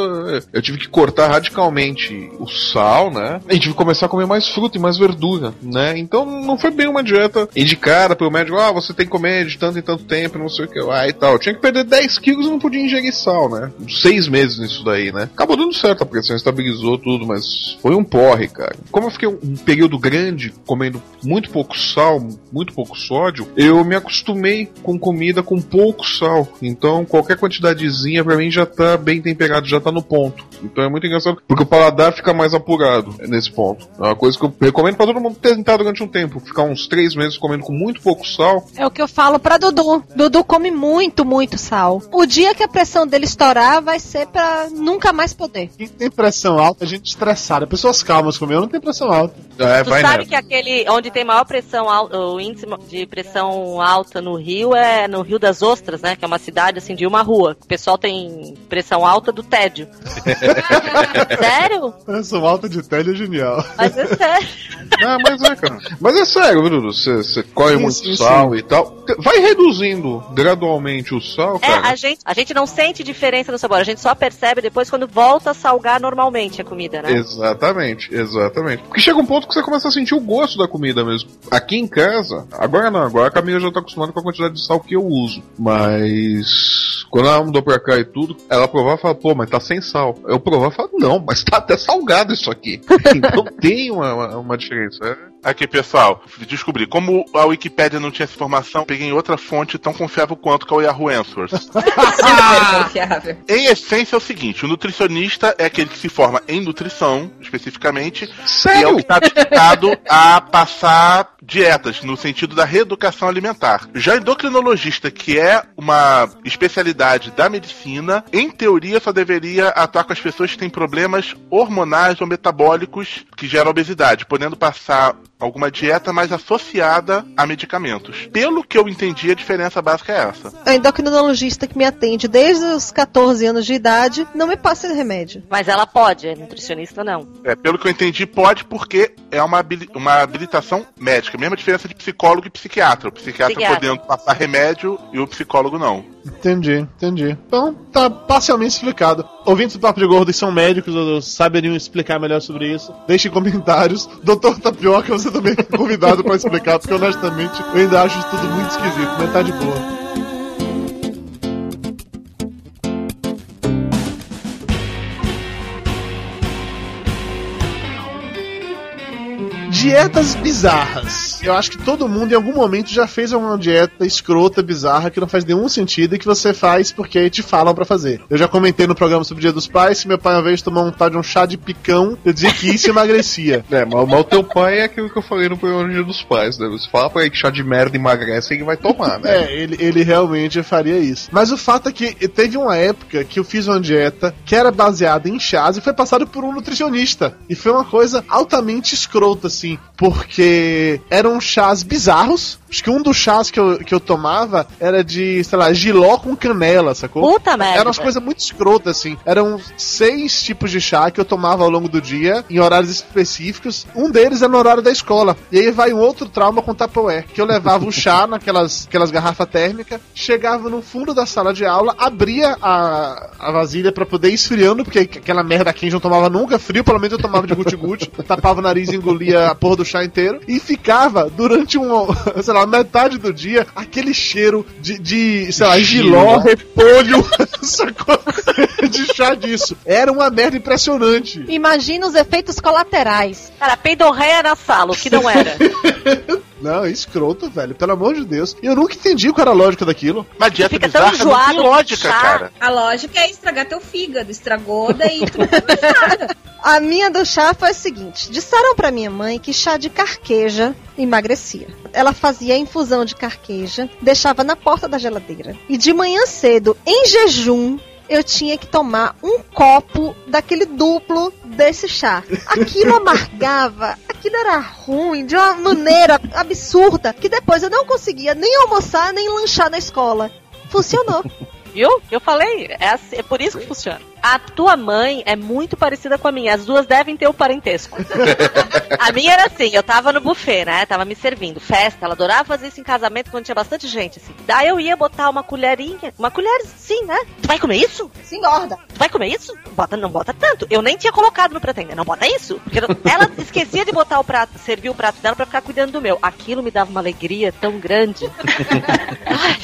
eu tive que cortar radicalmente o sal, né? E tive que começar a comer mais fruta e mais verdura, né? Então não foi bem uma dieta indicada pelo médico. Ah, você tem que comer de tanto em tanto tempo, não sei o que lá e tal. Eu tinha que perder 10 quilos e não podia ingerir sal, né? Seis meses nisso daí, né? Acabou dando certo, a pressão estabilizou tudo, mas foi um porre, cara. Como eu fiquei um período grande comendo muito pouco sal, muito pouco sódio, eu me acostumei com comida com pouco sal. Então qualquer quantidadezinha pra mim já tá bem temperado, já tá no ponto. Então é muito engraçado, porque o paladar fica mais apurado nesse ponto. É uma coisa que eu recomendo pra todo mundo tentar durante um tempo. Ficar uns três meses comendo com muito pouco sal. É o que eu falo pra Dudu. Dudu come muito, muito sal. O dia que a pressão dele estourar vai ser pra nunca mais poder. Quem tem pressão alta, é gente estressada. Pessoas calmas como eu não tem pressão alta. É, tu sabe que aquele onde tem maior pressão alta, o índice de pressão alta no Rio é no Rio das Ostras, né? Que é uma cidade assim de uma rua. O pessoal tem pressão alta do tédio. sério? Pressão alta de tédio é genial. Mas é sério. Ah, mas é, cara. Mas é sério, Dudu? Você você corre Sim, muito sim, sal e tal. Vai reduzindo gradualmente o sal, É, cara. a gente, a gente não sente diferença no sabor, a gente só percebe depois quando volta a salgar normalmente a comida, né? Exatamente, exatamente. Porque chega um ponto que você começa a sentir o gosto da comida mesmo. Aqui em casa, agora não, agora a Camila já tá acostumada com a quantidade de sal que eu uso. Mas quando ela mudou pra cá e tudo, ela provava e fala, pô, mas tá sem sal. Eu provava e falo, não, mas tá até salgado isso aqui. então tem uma, uma, uma diferença. É. Aqui, pessoal, descobri. Como a Wikipédia não tinha essa informação, peguei em outra fonte tão confiável quanto que é o Yahoo Answers. Confiável. Em essência é o seguinte, o nutricionista é aquele que se forma em nutrição, especificamente, e é Sério? o que está dedicado a passar dietas, no sentido da reeducação alimentar. Já endocrinologista, que é uma especialidade da medicina, em teoria só deveria atuar com as pessoas que têm problemas hormonais ou metabólicos que geram obesidade, podendo passar alguma dieta mais associada a medicamentos. Pelo que eu entendi, a diferença básica é essa. A endocrinologista que me atende desde os 14 anos de idade não me passa remédio. Mas ela pode, é nutricionista não. É, pelo que eu entendi, pode porque é uma, habili- uma habilitação médica. Mesma diferença de psicólogo e psiquiatra. O psiquiatra, Psiquiatra. podendo passar remédio e o psicólogo não. Entendi, entendi. Então, tá parcialmente explicado. Ouvintes do Papo de Gordo são médicos ou saberiam explicar melhor sobre isso, deixem comentários. Doutor Tapioca, você também é convidado pra explicar, porque honestamente eu ainda acho tudo muito esquisito, mas tá de boa. Dietas bizarras. Eu acho que todo mundo em algum momento já fez uma dieta escrota, bizarra, que não faz nenhum sentido e que você faz porque te falam pra fazer. Eu já comentei no programa sobre o Dia dos Pais que meu pai uma vez tomou um tal de um chá de picão, eu dizia que isso emagrecia. É, mas, mas o teu pai é aquilo que eu falei no programa Dia dos Pais, né? Você fala pra ele que chá de merda emagrece e ele vai tomar, né? É, ele, ele realmente faria isso. Mas o fato é que teve uma época que eu fiz uma dieta que era baseada em chás e foi passado por um nutricionista. E foi uma coisa altamente escrota, assim, porque eram chás bizarros. Acho que um dos chás que eu, que eu tomava era de, sei lá, giló com canela, sacou? Puta merda. Eram umas coisas muito escrotas, assim. Eram seis tipos de chá que eu tomava ao longo do dia, em horários específicos. Um deles era no horário da escola. E aí vai um outro trauma com Tupperware, que eu levava o chá naquelas aquelas garrafas térmicas, chegava no fundo da sala de aula, abria a, a vasilha pra poder ir esfriando, porque aquela merda quente eu não tomava nunca, frio pelo menos eu tomava de guti-guti, tapava o nariz e engolia a porra do chá inteiro, e ficava durante um, sei lá, metade do dia, aquele cheiro de, de sei lá, giló, repolho, sacou? de chá disso. Era uma merda impressionante. Imagina os efeitos colaterais. Cara, peidorreia na sala, o que não era. Não, escroto, velho. Pelo amor de Deus. E eu nunca entendi qual era a lógica daquilo. Mas dieta Fica tão bizarra não enjoado tem com lógica, chá. cara. A lógica é estragar teu fígado. Estragou, daí tu não. A minha do chá foi a seguinte: disseram pra minha mãe que chá de carqueja emagrecia. Ela fazia infusão de carqueja, deixava na porta da geladeira. E de manhã cedo, em jejum, eu tinha que tomar um copo daquele duplo desse chá. Aquilo amargava, aquilo era ruim de uma maneira absurda que depois eu não conseguia nem almoçar nem lanchar na escola. Funcionou. Viu? Eu falei, é, assim- é por isso que funciona. A tua mãe é muito parecida com a minha. As duas devem ter o parentesco. a minha era assim, eu tava no buffet, né? Tava me servindo. Festa, ela adorava fazer isso em casamento quando tinha bastante gente, assim. Daí eu ia botar uma colherinha, uma colher sim, né? Tu vai comer isso? Se engorda. Tu vai comer isso? Bota, não bota tanto. Eu nem tinha colocado no prato ainda. Não bota isso. Porque ela esquecia de botar o prato, servir o prato dela pra ficar cuidando do meu. Aquilo me dava uma alegria tão grande. Ai,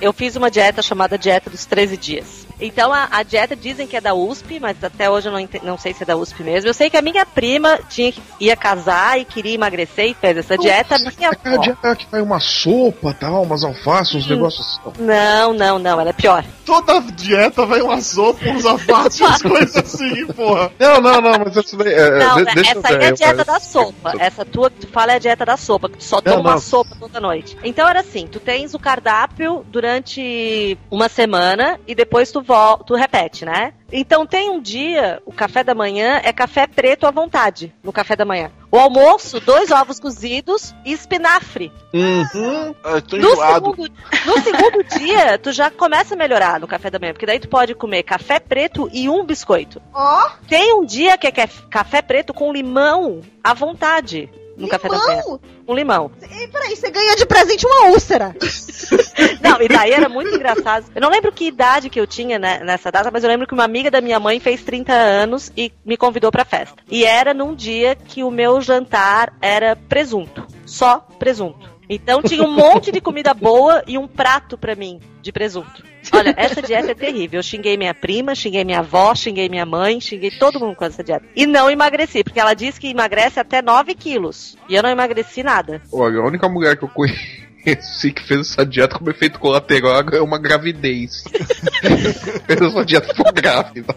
eu fiz uma dieta chamada Dieta dos 13 Dias. Então a, a dieta dizem que é da USP, mas até hoje eu não, não sei se é da USP mesmo. Eu sei que a minha prima tinha que, ia casar e queria emagrecer e fez essa dieta. Minha Aquela avó. dieta que vai uma sopa, tal, umas alfaces, uns negócios assim. Não, não, não, ela é pior. Toda dieta vai uma sopa, uns alfaces, umas coisas assim, porra. Não, não, não, mas essa daí. É, Não, de- essa aí ver, é a dieta da sopa. Essa tua que tu fala é a dieta da sopa, que tu só toma Não, uma não. sopa toda noite. Então era assim, tu tens o cardápio durante uma semana e depois tu, vol tu repete, né? Então tem um dia, o café da manhã é café preto à vontade, no café da manhã. O almoço, dois ovos cozidos e espinafre. Uhum. Eu tô No enjoado. segundo, no segundo dia, tu já começa a melhorar no café da manhã, porque daí tu pode comer café preto e um biscoito. Ó, Tem um dia que é caf- café preto com limão à vontade no café da manhã. limão. Com limão. E peraí, você ganha de presente uma úlcera. Não, e daí era muito engraçado. Eu não lembro que idade que eu tinha né, nessa data, mas eu lembro que uma amiga da minha mãe fez 30 anos e me convidou pra festa. E era num dia que o meu jantar era presunto. Só presunto. Então tinha um monte de comida boa e um prato pra mim de presunto. Olha, essa dieta é terrível. Eu xinguei minha prima, xinguei minha avó, xinguei minha mãe, xinguei todo mundo com essa dieta. E não emagreci, porque ela diz que emagrece até 9 quilos. E eu não emagreci nada. Olha, a única mulher que eu conheci que fez essa dieta como efeito colateral é uma gravidez. fez essa dieta foi grávida.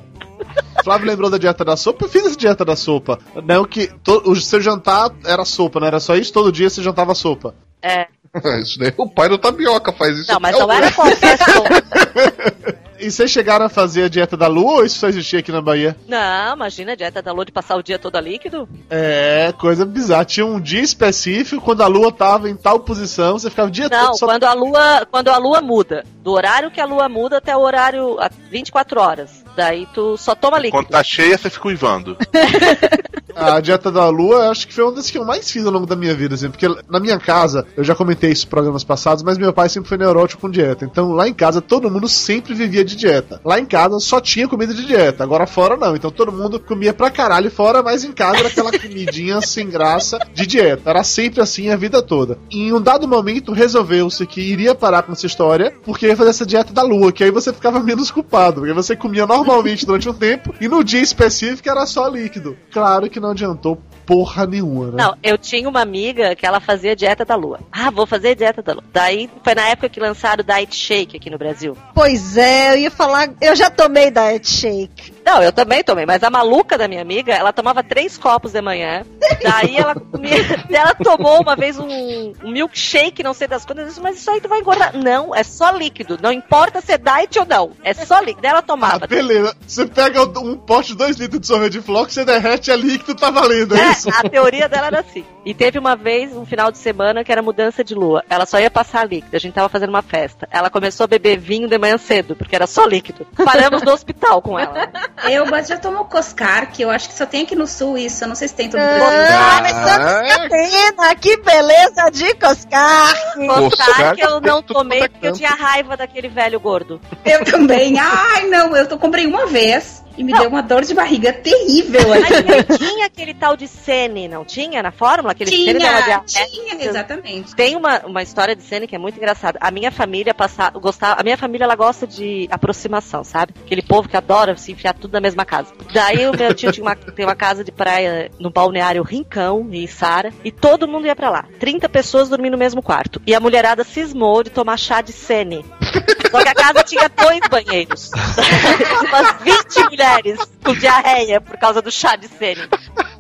Flávio lembrou da dieta da sopa, eu fiz essa dieta da sopa. Não que to- o seu jantar era sopa, não era só isso? Todo dia você jantava sopa. É. Isso daí o pai do Tapioca faz isso. Não, mas não era sopa. E vocês chegaram a fazer a dieta da lua ou isso só existia aqui na Bahia? Não, imagina a dieta da lua de passar o dia todo líquido. É, coisa bizarra. Tinha um dia específico, quando a lua tava em tal posição, você ficava o dia Não, todo só... quando a lua, quando a lua muda, do horário que a lua muda até o horário a 24 horas. Daí tu só toma líquido. Quando tá cheia, você fica uivando. A dieta da lua, eu acho que foi uma das que eu mais fiz ao longo da minha vida, assim, porque na minha casa, eu já comentei isso em programas passados, mas meu pai sempre foi neurótico com dieta. Então lá em casa todo mundo sempre vivia de dieta. Lá em casa só tinha comida de dieta, agora fora não. Então todo mundo comia pra caralho fora, mas em casa era aquela comidinha sem graça de dieta. Era sempre assim a vida toda. E em um dado momento resolveu-se que iria parar com essa história, porque ia fazer essa dieta da lua, que aí você ficava menos culpado, porque você comia normalmente durante um tempo e no dia específico era só líquido. Claro que não adiantou porra nenhuma, né? Não, eu tinha uma amiga que ela fazia dieta da lua. Ah, vou fazer dieta da lua. Daí foi na época que lançaram o Diet Shake aqui no Brasil. Pois é, eu ia falar, eu já tomei diet shake. Não, eu também tomei, mas a maluca da minha amiga, ela tomava três copos de manhã. Daí ela comia. ela tomou uma vez um, um milkshake, não sei das quantas, eu disse, mas isso aí tu vai engordar. Não, é só líquido. Não importa se é diet ou não. É só líquido. Daí ela tomava. Ah, beleza. Você pega um pote de 2 litros de sorvete de flocos, você derrete é líquido, tá valendo, é, É, isso? a teoria dela era assim. E teve uma vez, um final de semana, que era mudança de lua. Ela só ia passar líquido. A gente tava fazendo uma festa. Ela começou a beber vinho de manhã cedo, porque era só líquido. Paramos no hospital com ela. Eu mas já tomou Coscar, que eu acho que só tem aqui no sul isso. Eu não sei se tem todo mundo. Ah, mas Santa Catarina, que beleza de Coscar. Coscar que eu não tomei é porque eu tinha raiva daquele velho gordo. Eu também. Ai, não, eu tô, comprei uma vez e me deu uma dor de barriga terrível. Nem tinha aquele tal de Sene, não tinha na fórmula? Aquele Sene Tinha, diabetes? tinha, exatamente. Tem uma, uma história de Sene que é muito engraçada. A minha família passava, gostava, a minha família ela gosta de aproximação, sabe? Aquele povo que adora se enfiar tudo na mesma casa. Daí o meu tio tinha uma, tem uma casa de praia no balneário Rincão, em Sara, e todo mundo ia pra lá. 30 pessoas dormindo no mesmo quarto. E a mulherada cismou de tomar chá de Sene. Só que a casa tinha dois banheiros. Umas 20 mulheres com diarreia por causa do chá de Sene.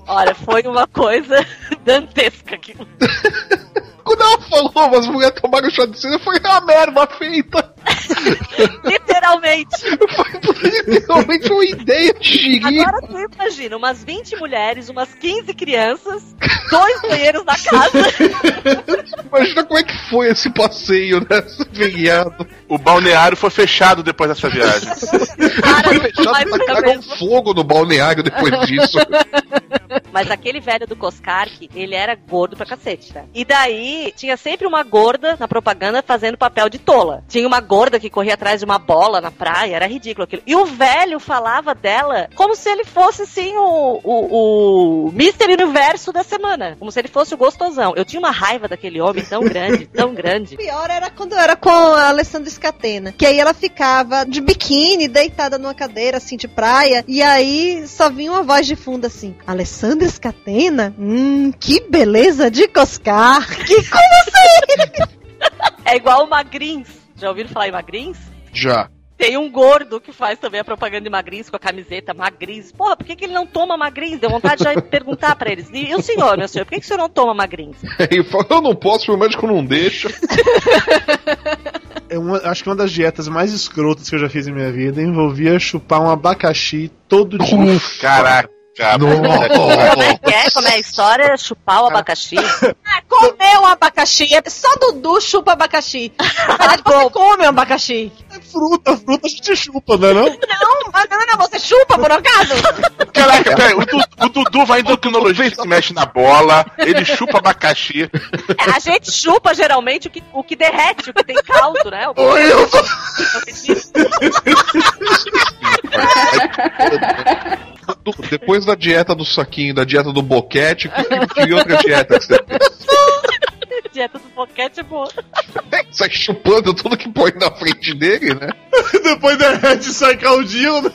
Olha, foi uma coisa dantesca aquilo. Quando ela falou, mas mulheres tomaram chá de cena, foi uma merda feita. Literalmente. Foi literalmente uma ideia de xerife. Agora tu imagina, umas 20 mulheres, umas 15 crianças, dois banheiros na casa. Imagina como é que foi esse passeio, né? Feriado. O balneário foi fechado depois dessa viagem. Cara, Fechado, mas fica tacaram mesmo. fogo no balneário depois disso. Mas aquele velho do Coscarque, ele era gordo pra cacete, tá? E daí, tinha sempre uma gorda na propaganda fazendo papel de tola. Tinha uma gorda que corria atrás de uma bola na praia, era ridículo aquilo. E o velho falava dela como se ele fosse, assim, o, o, o Mr. Universo da semana. Como se ele fosse o gostosão. Eu tinha uma raiva daquele homem tão grande, tão grande. O pior era quando eu era com a Alessandra Scatena. Que aí ela ficava de biquíni, deitada numa cadeira, assim, de praia. E aí só vinha uma voz de fundo assim: Alessandra Scatena? Hum, que beleza de Coscar. Que como assim? É igual o Magrins. Já ouviram falar em Magrins? Já. Tem um gordo que faz também a propaganda de Magrins com a camiseta Magrins. Porra, por que, que ele não toma Magrins? Deu vontade de já perguntar pra eles. E o senhor, meu senhor, por que, que o senhor não toma Magrins? Ele falou, eu não posso, meu médico não deixa. É uma- acho que uma das dietas mais escrotas que eu já fiz em minha vida envolvia chupar um abacaxi todo dia. Caraca. Como é que é? Como é a história? Chupar o abacaxi? Ah, comer um abacaxi. É Só Dudu chupa abacaxi. Mas você come um abacaxi. Fruta, fruta a gente chupa, não é não? Não, banana você chupa, por acaso? Caraca, peraí, o, Du- o Dudu vai endocrinologista, se mexe na bola, ele chupa abacaxi. É, A gente chupa geralmente o que, o que derrete, o que tem caldo, né? O que- Oi, eu tô- Do- Depois da dieta do saquinho, da dieta do boquete, que, que outra dieta que você fez? Dieta do boquete é boa. Sai chupando tudo que põe na frente dele, né? Depois derrete e sai caldinho. né?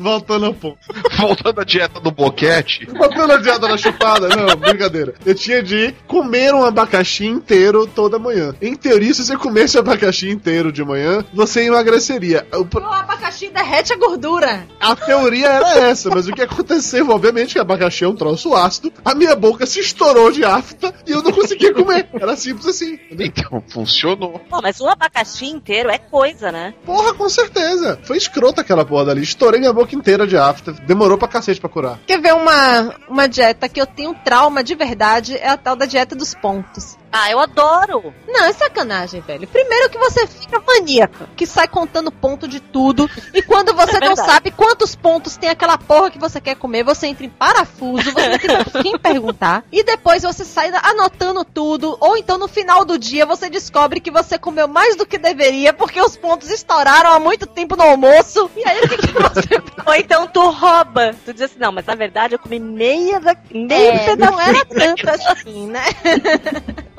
Voltando ao ponto. Voltando à dieta do boquete. Voltando a dieta da chupada, não, brincadeira. Eu tinha de comer um abacaxi inteiro toda manhã. Em teoria, se você comesse abacaxi inteiro de manhã, você emagreceria. O pro- O abacaxi derrete a gordura. A teoria era essa, mas o que aconteceu? Obviamente que abacaxi é um troço ácido, a minha boca se estourou de afta e eu não conseguia comer. Era simples assim. Então, funcionou. Pô, mas o abacaxi inteiro é coisa, né? Porra, com certeza. Foi escrota aquela porra dali. Estourei minha boca inteira de afta. Demorou pra cacete pra curar. Quer ver uma, uma dieta que eu tenho trauma de verdade? É a tal da dieta dos pontos. Ah, eu adoro. Não, é sacanagem, velho. Primeiro que você fica maníaca, que sai contando ponto de tudo. E quando você É não sabe quantos pontos tem aquela porra que você quer comer, você entra em parafuso, você tem quem perguntar. E depois você sai anotando tudo. Ou então no final do dia você descobre que você comeu mais do que deveria, porque os pontos estouraram há muito tempo no almoço. E aí o que, que você Ou então tu rouba. Tu diz assim, não, mas na verdade eu comi meia da. Meia É, da não era tanto assim, né?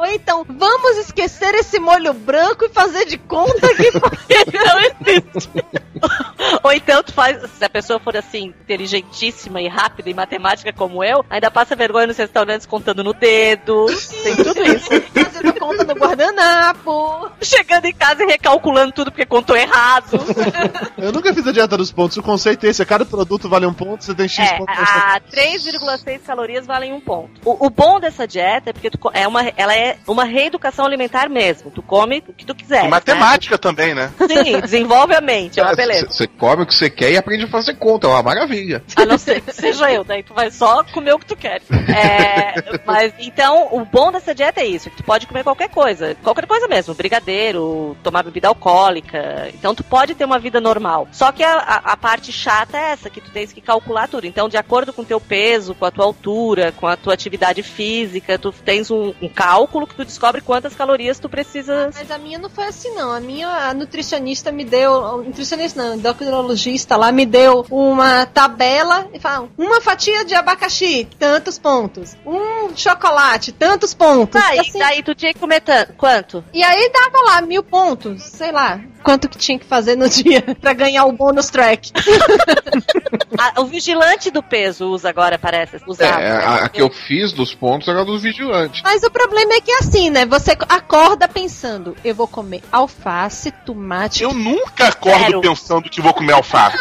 Ou então, vamos esquecer esse molho branco e fazer de conta que não existe. Ou então tu faz, se a pessoa for assim, inteligentíssima e rápida em matemática como eu, ainda passa vergonha nos restaurantes contando no dedo. Tem tudo isso. fazendo conta no guardanapo. Chegando em casa e recalculando tudo porque contou errado. Eu nunca fiz a dieta dos pontos. O conceito é esse: cada produto vale um ponto, você tem X É, pontos. a 3,6 calorias valem um ponto. O, o bom dessa dieta é porque tu é uma, ela é uma reeducação alimentar mesmo. Tu come o que tu quiser. E matemática também, né? Sim, desenvolve a mente, é uma beleza. Você come o que você quer e aprende a fazer conta, é uma maravilha. A não ser que seja eu, daí tu vai só comer o que tu quer. É, mas então, o bom dessa dieta é isso, que tu pode comer qualquer coisa, qualquer coisa mesmo, brigadeiro, tomar bebida alcoólica. Então tu pode ter uma vida normal. Só que a, a- parte chata é essa, que tu tens que calcular tudo. Então, de acordo com o teu peso, com a tua altura, com a tua atividade física, tu tens um, um cálculo que tu descobre quantas calorias tu precisas. Mas a minha não foi assim, não. A minha a nutricionista me deu. Nutricionista não, endocrinologista lá me deu uma tabela e fala: uma fatia de abacaxi, tantos pontos. Um chocolate, tantos pontos. Daí, E assim- daí tu tinha que comer tanto. Quanto? E aí dava lá mil pontos, sei lá, quanto que tinha que fazer no dia pra ganhar o bônus track. Ah, o vigilante do peso usa agora, parece. É, a, a que eu fiz dos pontos era dos vigilantes. Mas o problema é que é assim, né? Você acorda pensando, eu vou comer alface, tomate. Eu nunca acordo Zero. pensando que vou comer alface.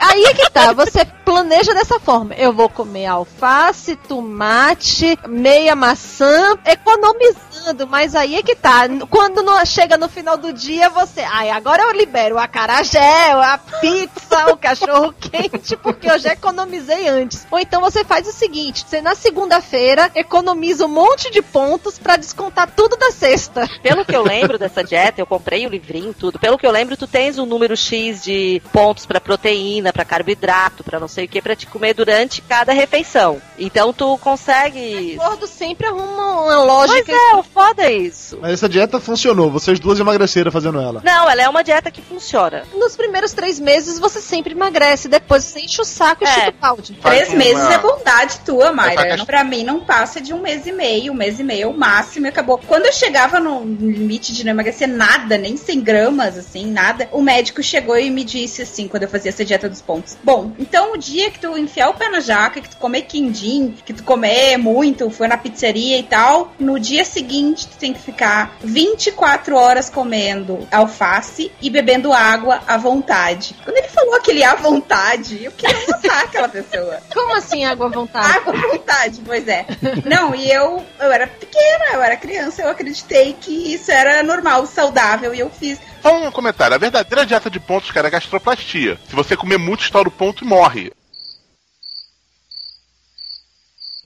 aí é que tá, você planeja dessa forma. Eu vou comer alface, tomate, meia maçã, economizando, mas aí é que tá. Quando no- chega no final do dia, você. Ai, agora eu libero o acarajé, a pizza, o cachorro quente, porque eu já economizei antes. Ou então você faz o seguinte: você na segunda-feira economiza um monte de pontos pra descontar tudo da sexta. Pelo que eu lembro dessa dieta, eu comprei o livrinho e tudo. Pelo que eu lembro, tu tens um número X de pontos pra proteína, pra carboidrato, pra não sei o que, pra te comer durante cada refeição. Então tu consegue. O gordo sempre arruma uma lógica. Pois é, o foda é isso. Mas essa dieta funcionou, vocês duas emagreceram fazendo ela. Não, ela é uma dieta que funciona. Nos primeiros três meses você sempre emagrece, depois você enche o saco e É. chuta o balde. Três uma- meses é bondade tua, Mayra. Não- Pra mim não passa de um mês e meio, um mês e meio, o máximo e acabou. Quando eu chegava no limite de não emagrecer nada, nem 100 gramas, assim, nada, o médico chegou e me disse assim, quando eu fazia essa dieta dos pontos. Bom, então o dia que tu enfiar o pé na jaca, que tu comer quindim, que tu comer muito, foi na pizzaria e tal, no dia seguinte tu tem que ficar 24 horas comendo alface e bebendo água à vontade. Quando ele falou aquele à vontade, eu queria matar aquela pessoa. Como assim água à vontade? Água à vontade, pois é. Não, e eu, eu era pequena, eu era criança, eu acreditei que isso era normal, saudável, e eu fiz. Só um comentário. A verdadeira dieta de pontos, cara, é gastroplastia. Se você comer muito, estoura o ponto e morre.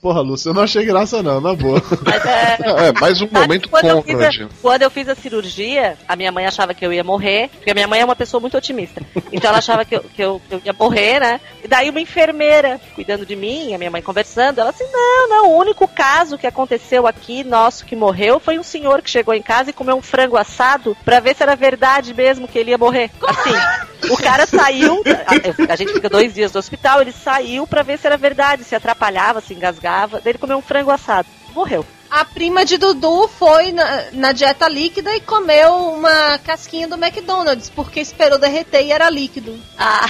Porra, Lúcio, eu não achei graça não, na boa. Mas é. É, mais um Sabe momento quando eu, fiz a, quando eu fiz a cirurgia, a minha mãe achava que eu ia morrer, porque a minha mãe é uma pessoa muito otimista. Então ela achava que eu, que eu, que eu ia morrer, né? E daí uma enfermeira cuidando de mim, a minha mãe conversando, ela assim: não, não, o único caso que aconteceu aqui, nosso, que morreu, foi um senhor que chegou em casa e comeu um frango assado pra ver se era verdade mesmo que ele ia morrer. Assim, o cara saiu, a, a gente fica dois dias no hospital, ele saiu pra ver se era verdade, se atrapalhava, se engasgava, ele comeu um frango assado. Morreu. A prima de Dudu foi na, na dieta líquida e comeu uma casquinha do McDonald's, porque esperou derreter e era líquido. Ah.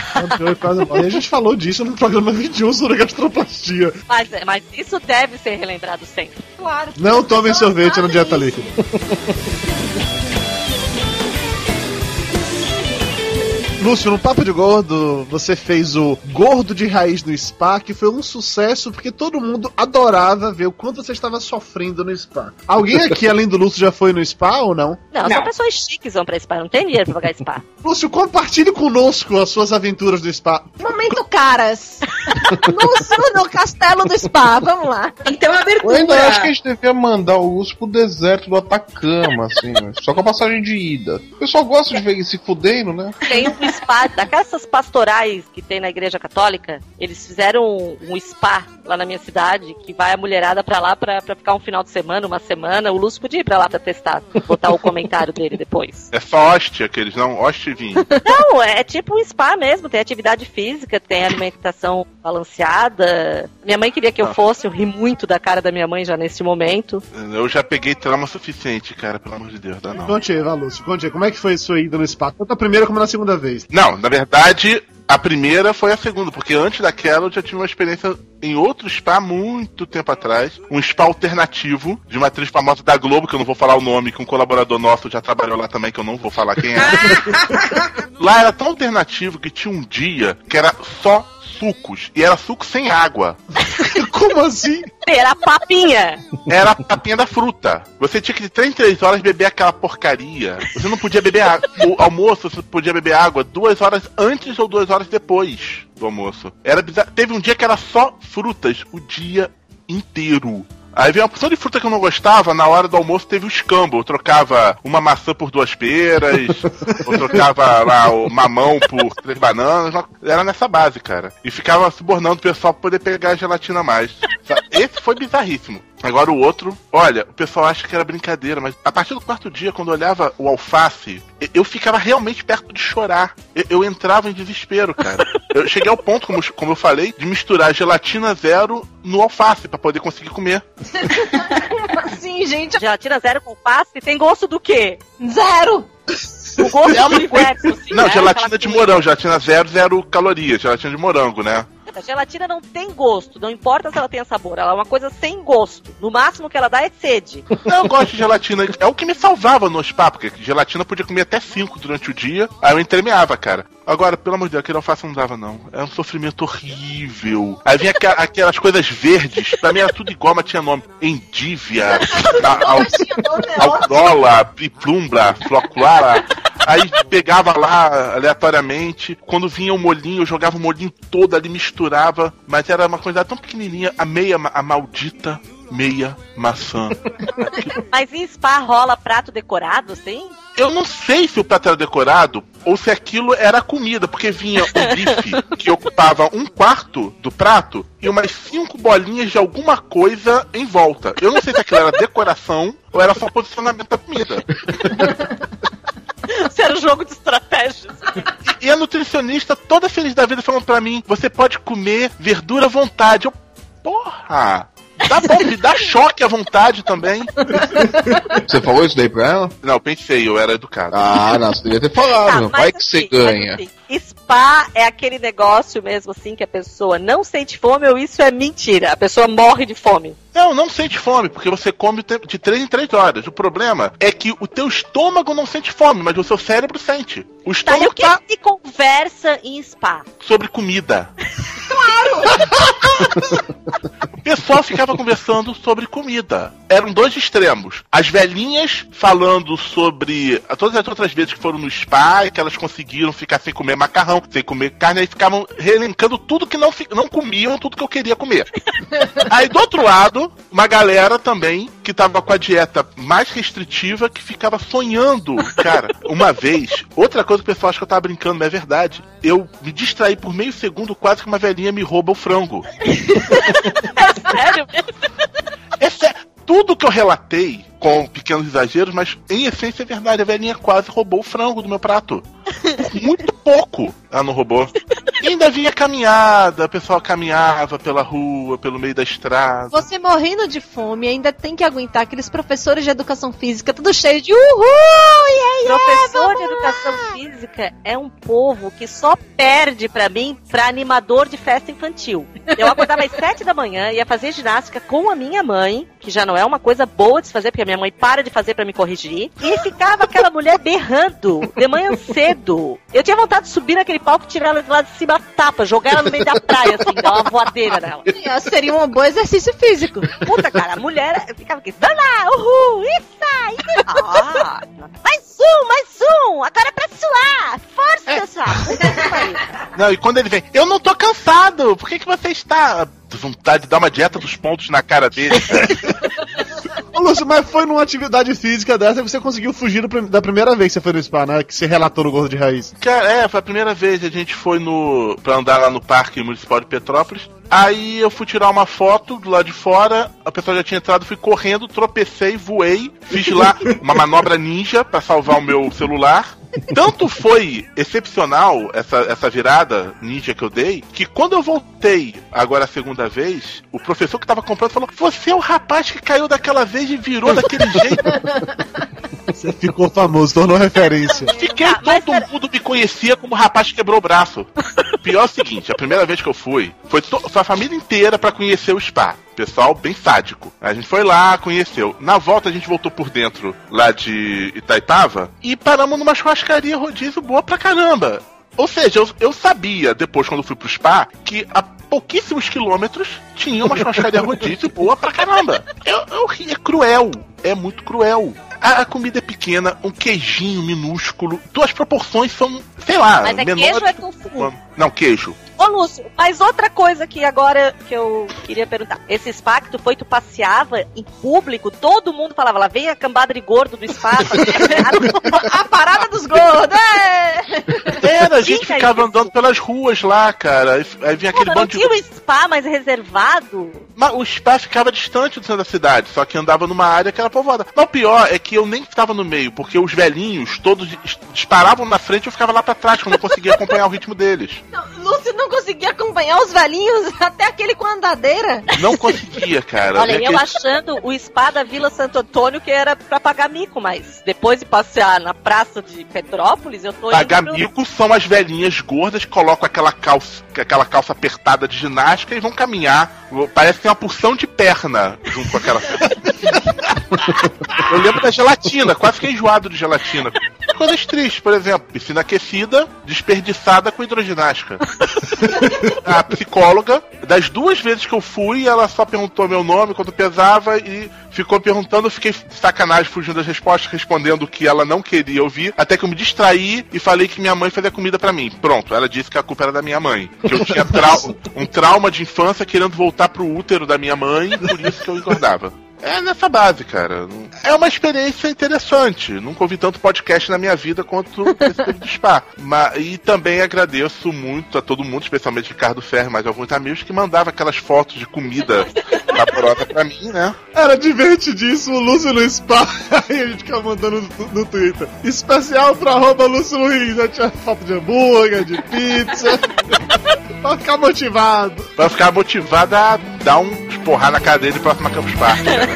A gente falou disso no programa 21 sobre gastroplastia. mas, mas isso deve ser relembrado sempre. Claro. Não tomem sorvete na dieta líquida. Lúcio, no Papo de Gordo, você fez o Gordo de Raiz no Spa, que foi um sucesso porque todo mundo adorava ver o quanto você estava sofrendo no spa. Alguém aqui, além do Lúcio, já foi no spa ou não? Não, são pessoas chiques vão pra spa, não tem dinheiro pra pagar spa. Lúcio, compartilhe conosco as suas aventuras do spa. Momento caras. Lúcio no castelo do spa, vamos lá. Tem que ter uma Eu ainda abertura. acho que a gente devia mandar o Lúcio pro deserto do Atacama, assim, né? só com a passagem de ida. O pessoal gosta de ver ele se fudendo, né? Tem um spa, daquelas pastorais que tem na igreja católica, eles fizeram um, um spa lá na minha cidade, que vai a mulherada pra lá pra, pra ficar um final de semana, uma semana. O Lúcio podia ir pra lá pra testar, botar o comentário dele depois. É só hóstia aqueles, não? Hóstia e vinho. Não, é tipo um spa mesmo, tem atividade física, tem alimentação balanceada. Minha mãe queria que eu Ah. fosse, eu ri muito da cara da minha mãe já nesse momento. Eu já peguei trauma suficiente, cara, pelo amor de Deus, dá não. Conte aí, Lúcio. Conte aí, como é que foi a sua ida no spa? Tanto a primeira como na segunda vez. Não, na verdade, a primeira foi a segunda, porque antes daquela eu já tive uma experiência em outro spa muito tempo atrás. Um spa alternativo de uma atriz famosa da Globo, que eu não vou falar o nome, que um colaborador nosso já trabalhou lá também, que eu não vou falar quem é. lá era tão alternativo que tinha um dia que era só sucos. E era suco sem água. Como assim? Era papinha! Era a papinha da fruta. Você tinha que de 3 em 3 horas beber aquela porcaria. Você não podia beber água. O almoço, você podia beber água duas horas antes ou duas horas depois do almoço. Era bizarro. Teve um dia que era só frutas o dia inteiro. Aí veio uma porção de fruta que eu não gostava, na hora do almoço teve o escambo. Eu trocava uma maçã por duas peras, ou trocava lá o mamão por três bananas. Era nessa base, cara. E ficava subornando o pessoal pra poder pegar a gelatina a mais. Esse foi bizarríssimo. Agora o outro, olha, o pessoal acha que era brincadeira, mas a partir do quarto dia, quando eu olhava o alface, eu ficava realmente perto de chorar. Eu, eu entrava em desespero, cara. Eu cheguei ao ponto, como, como eu falei, de misturar gelatina zero no alface pra poder conseguir comer. Assim, gente. Gelatina zero com passe tem gosto do quê? Zero! O gosto do universo, assim, Não, né? gelatina Aquela de morango, gelatina zero, zero calorias, gelatina de morango, né? Nada. Gelatina não tem gosto. Não importa se ela tenha sabor. Ela é uma coisa sem gosto. No máximo que ela dá é sede. Eu gosto de gelatina. É o que me salvava no spa, porque gelatina eu podia comer até 5 durante o dia. Aí eu entremeava, cara. Agora, pelo amor de Deus, aquele alface não dava, não. Era um sofrimento horrível. Aí vinha aqua- aquelas coisas verdes. Pra mim era tudo igual, mas tinha nome. Endívia, a- al- Aurora, Priplumbra, Floculara. Aí pegava lá aleatoriamente. Quando vinha o molhinho, eu jogava o molhinho todo ali, misturava. Mas era uma coisa tão pequenininha. A meia, a maldita meia maçã. Mas em spa rola prato decorado, sim? Eu não sei se o prato era decorado ou se aquilo era comida, porque vinha um bife que ocupava um quarto do prato e umas cinco bolinhas de alguma coisa em volta. Eu não sei se aquilo era decoração ou era só posicionamento da comida. Isso era um jogo de estratégias. E, e a nutricionista, toda feliz da vida, falando pra mim: você pode comer verdura à vontade. Eu, porra! Dá dá choque à vontade também. Você falou isso daí pra ela? Não, eu pensei, eu era educado. Ah, não, você devia ter falado. Tá, Vai que você assim, ganha. mas assim, spa é aquele negócio mesmo assim que a pessoa não sente fome ou isso é mentira? A pessoa morre de fome. Não, não sente fome, porque você come o tempo de 3 em 3 horas. O problema é que o teu estômago não sente fome, mas o seu cérebro sente. O Tá, e estômago o que tá se conversa em spa? sobre comida. O pessoal ficava conversando sobre comida. Eram dois extremos. As velhinhas falando sobre todas as outras vezes que foram no spa e que elas conseguiram ficar sem comer macarrão, sem comer carne, aí ficavam relencando tudo que não, não comiam, tudo que eu queria comer. Aí do outro lado, uma galera também que tava com a dieta mais restritiva que ficava sonhando. Cara, uma vez, outra coisa que o pessoal acha que eu tava brincando, mas é verdade. Eu me distraí por meio segundo, quase que uma velhinha me rouba o frango. Sério? É sério. Tudo que eu relatei com pequenos exageros, mas em essência é verdade. A velhinha quase roubou o frango do meu prato. Por muito pouco ela não roubou. E ainda vinha caminhada, o pessoal caminhava pela rua, pelo meio da estrada. Você morrendo de fome ainda tem que aguentar aqueles professores de educação física tudo cheio de uhul! Yeah, yeah, Professor de vamos educação lá." física é um povo que só perde pra mim pra animador de festa infantil. Eu acordava às sete da manhã, ia fazer ginástica com a minha mãe, que já não é uma coisa boa de se fazer, porque a minha mãe para de fazer pra me corrigir, e ficava aquela mulher berrando de manhã cedo. Eu tinha vontade de subir naquele palco, tirar ela de lá de cima a tapa, jogar ela no meio da praia, assim, dar uma voadeira nela. Yeah, Seria um bom exercício físico. Puta, cara, a mulher ficava aqui, vamos lá, uhul, isso, isso. Ah, mais um, mais um, agora é pra suar, força, pessoal. Não, e quando ele vem, eu não tô cansado, por que, que você está? Vontade de dar uma dieta dos pontos na cara dele. Ô, Lúcio, mas foi numa atividade física dessa que você conseguiu fugir da primeira vez que você foi no spa, né? Que você relatou no Gordo de Raiz. Cara, é, foi a primeira vez a gente foi no. pra andar lá no Parque Municipal de Petrópolis. Aí eu fui tirar uma foto do lado de fora, a pessoa já tinha entrado, fui correndo, tropecei, voei, fiz lá uma manobra ninja pra salvar o meu celular. Tanto foi excepcional essa, essa virada ninja que eu dei, que quando eu voltei agora a segunda vez, o professor que tava comprando falou: Você é o rapaz que caiu daquela vez e virou daquele jeito. Você ficou famoso, tornou referência. Fiquei, todo mundo me conhecia como o rapaz que quebrou o braço. Pior é o seguinte, a primeira vez que eu fui, foi, to- foi a família inteira pra conhecer o spa. Pessoal bem sádico. A gente foi lá, conheceu. Na volta a gente voltou por dentro lá de Itaipava e paramos numa churrascaria rodízio boa pra caramba. Ou seja, eu, eu sabia, depois quando fui pro spa, que a pouquíssimos quilômetros tinha uma churrascaria rodízio boa pra caramba. Eu, eu ri, é cruel. É muito cruel. A, a comida é pequena, um queijinho minúsculo. Tuas proporções são, sei lá, Mas é menores queijo ou é tofu? Não, queijo. Lúcio, mas outra coisa que agora que eu queria perguntar. Esse spa que tu foi, tu passeava em público, todo mundo falava, lá vem a cambada de gordo do spa. a parada dos gordos! é! Era, a gente ficava isso. andando pelas ruas lá, cara. Aí, aí vinha aquele Pô, não bando de. tinha um spa mais reservado? Mas o spa ficava distante do centro da cidade, só que andava numa área que era povoada. Mas o pior é que eu nem estava no meio, porque os velhinhos todos dis- disparavam na frente e eu ficava lá pra trás, que eu não conseguia acompanhar o ritmo deles. Lúcio Você não conseguia acompanhar os velhinhos até aquele com andadeira? Não conseguia, cara. Olha, eu aquele- achando o spa da Vila Santo Antônio que era pra pagar mico, mas depois de passear na praça de Petrópolis, eu tô Pagar indo mico são as velhinhas gordas que colocam aquela calça, aquela calça apertada de ginástica e vão caminhar. Parece que tem uma porção de perna junto com aquela. Eu lembro da gelatina, quase fiquei enjoado de gelatina. Coisas tristes, por exemplo, piscina aquecida, desperdiçada com hidroginástica. A psicóloga, das duas vezes que eu fui, ela só perguntou meu nome, quanto pesava e ficou perguntando, eu fiquei sacanagem fugindo das respostas, respondendo o que ela não queria ouvir, até que eu me distraí e falei que minha mãe fazia comida pra mim. Pronto, ela disse que a culpa era da minha mãe. Que eu tinha trau- um trauma de infância querendo voltar pro útero da minha mãe, por isso que eu engordava. É nessa base, cara. É uma experiência interessante. Nunca ouvi tanto podcast na minha vida quanto esse do Spa. Mas, e também agradeço muito a todo mundo, especialmente Ricardo Ferro, mais alguns amigos, que mandava aquelas fotos de comida saborosa pra mim, né? Era divertidíssimo o Lúcio no Spa. Aí a gente ficava mandando no, no Twitter. Especial pra arroba Lúcio Luiz. Aí tinha foto de hambúrguer, de pizza. pra ficar motivado. Pra ficar motivado a dar um esporrar na cara dele próxima Campus Party. cara.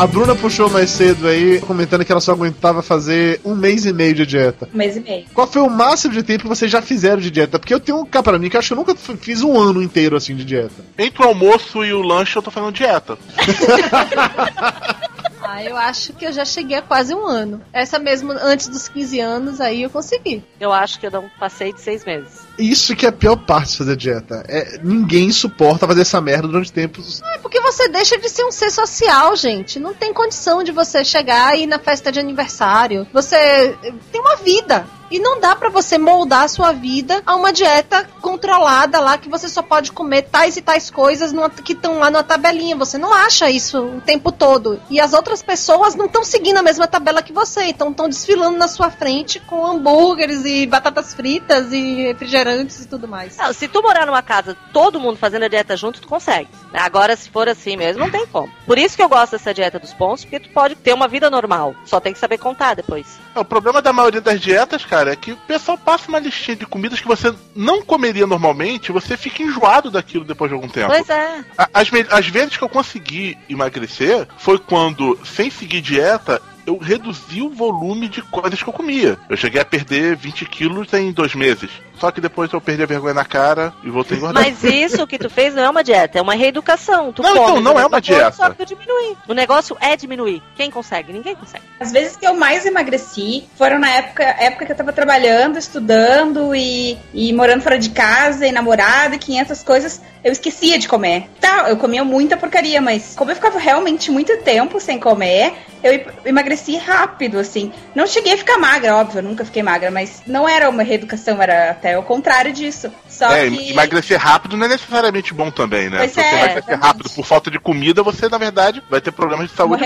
A Bruna puxou mais cedo aí, comentando que ela só aguentava fazer um mês e meio de dieta. Um mês e meio. Qual foi o máximo de tempo que vocês já fizeram de dieta? Porque eu tenho um cá pra mim que eu acho que eu nunca fiz um ano inteiro assim de dieta. Entre o almoço e o lanche eu tô fazendo dieta. Ah, eu acho que eu já cheguei a quase um ano. Essa mesmo, antes dos 15 anos, aí eu consegui. Eu acho que eu não passei de seis meses. Isso que é a pior parte de fazer dieta. É, ninguém suporta fazer essa merda durante tempos. É porque você deixa de ser um ser social, gente. Não tem condição de você chegar e ir na festa de aniversário. Você tem uma vida. E não dá pra você moldar a sua vida a uma dieta controlada lá que você só pode comer tais e tais coisas numa- que estão lá numa tabelinha. Você não acha isso o tempo todo. E as outras pessoas não estão seguindo a mesma tabela que você. Então estão desfilando na sua frente com hambúrgueres e batatas fritas e refrigerantes e tudo mais. Não, se tu morar numa casa, todo mundo fazendo a dieta junto, tu consegue. Agora, se for assim mesmo, não tem como. Por isso que eu gosto dessa dieta dos pontos, porque tu pode ter uma vida normal. Só tem que saber contar depois. É, O problema da maioria das dietas, cara, é que o pessoal passa uma listinha de comidas que você não comeria normalmente, você fica enjoado daquilo depois de algum tempo. Pois é. As, as vezes que eu consegui emagrecer foi quando, sem seguir dieta, eu reduzi o volume de coisas que eu comia. Eu cheguei a perder 20 quilos em dois meses. Só que depois eu perdi a vergonha na cara e voltei a engordar. Mas isso que tu fez não é uma dieta, é uma reeducação. Tu Não, come então, não é uma dieta. dieta. Só que diminuir. O negócio é diminuir. Quem consegue? Ninguém consegue. As vezes que eu mais emagreci foram na época, época que eu tava trabalhando, estudando e, e morando fora de casa e namorado e 500 coisas. Eu esquecia de comer. Tá, eu comia muita porcaria, mas como eu ficava realmente muito tempo sem comer, eu em- emagreci rápido, assim. Não cheguei a ficar magra, óbvio, eu nunca fiquei magra, mas não era uma reeducação, era até o contrário disso. Só É, que. emagrecer rápido não é necessariamente bom também, né? Pois Se você é, emagrecer exatamente. rápido por falta de comida, você, na verdade, vai ter problemas de saúde.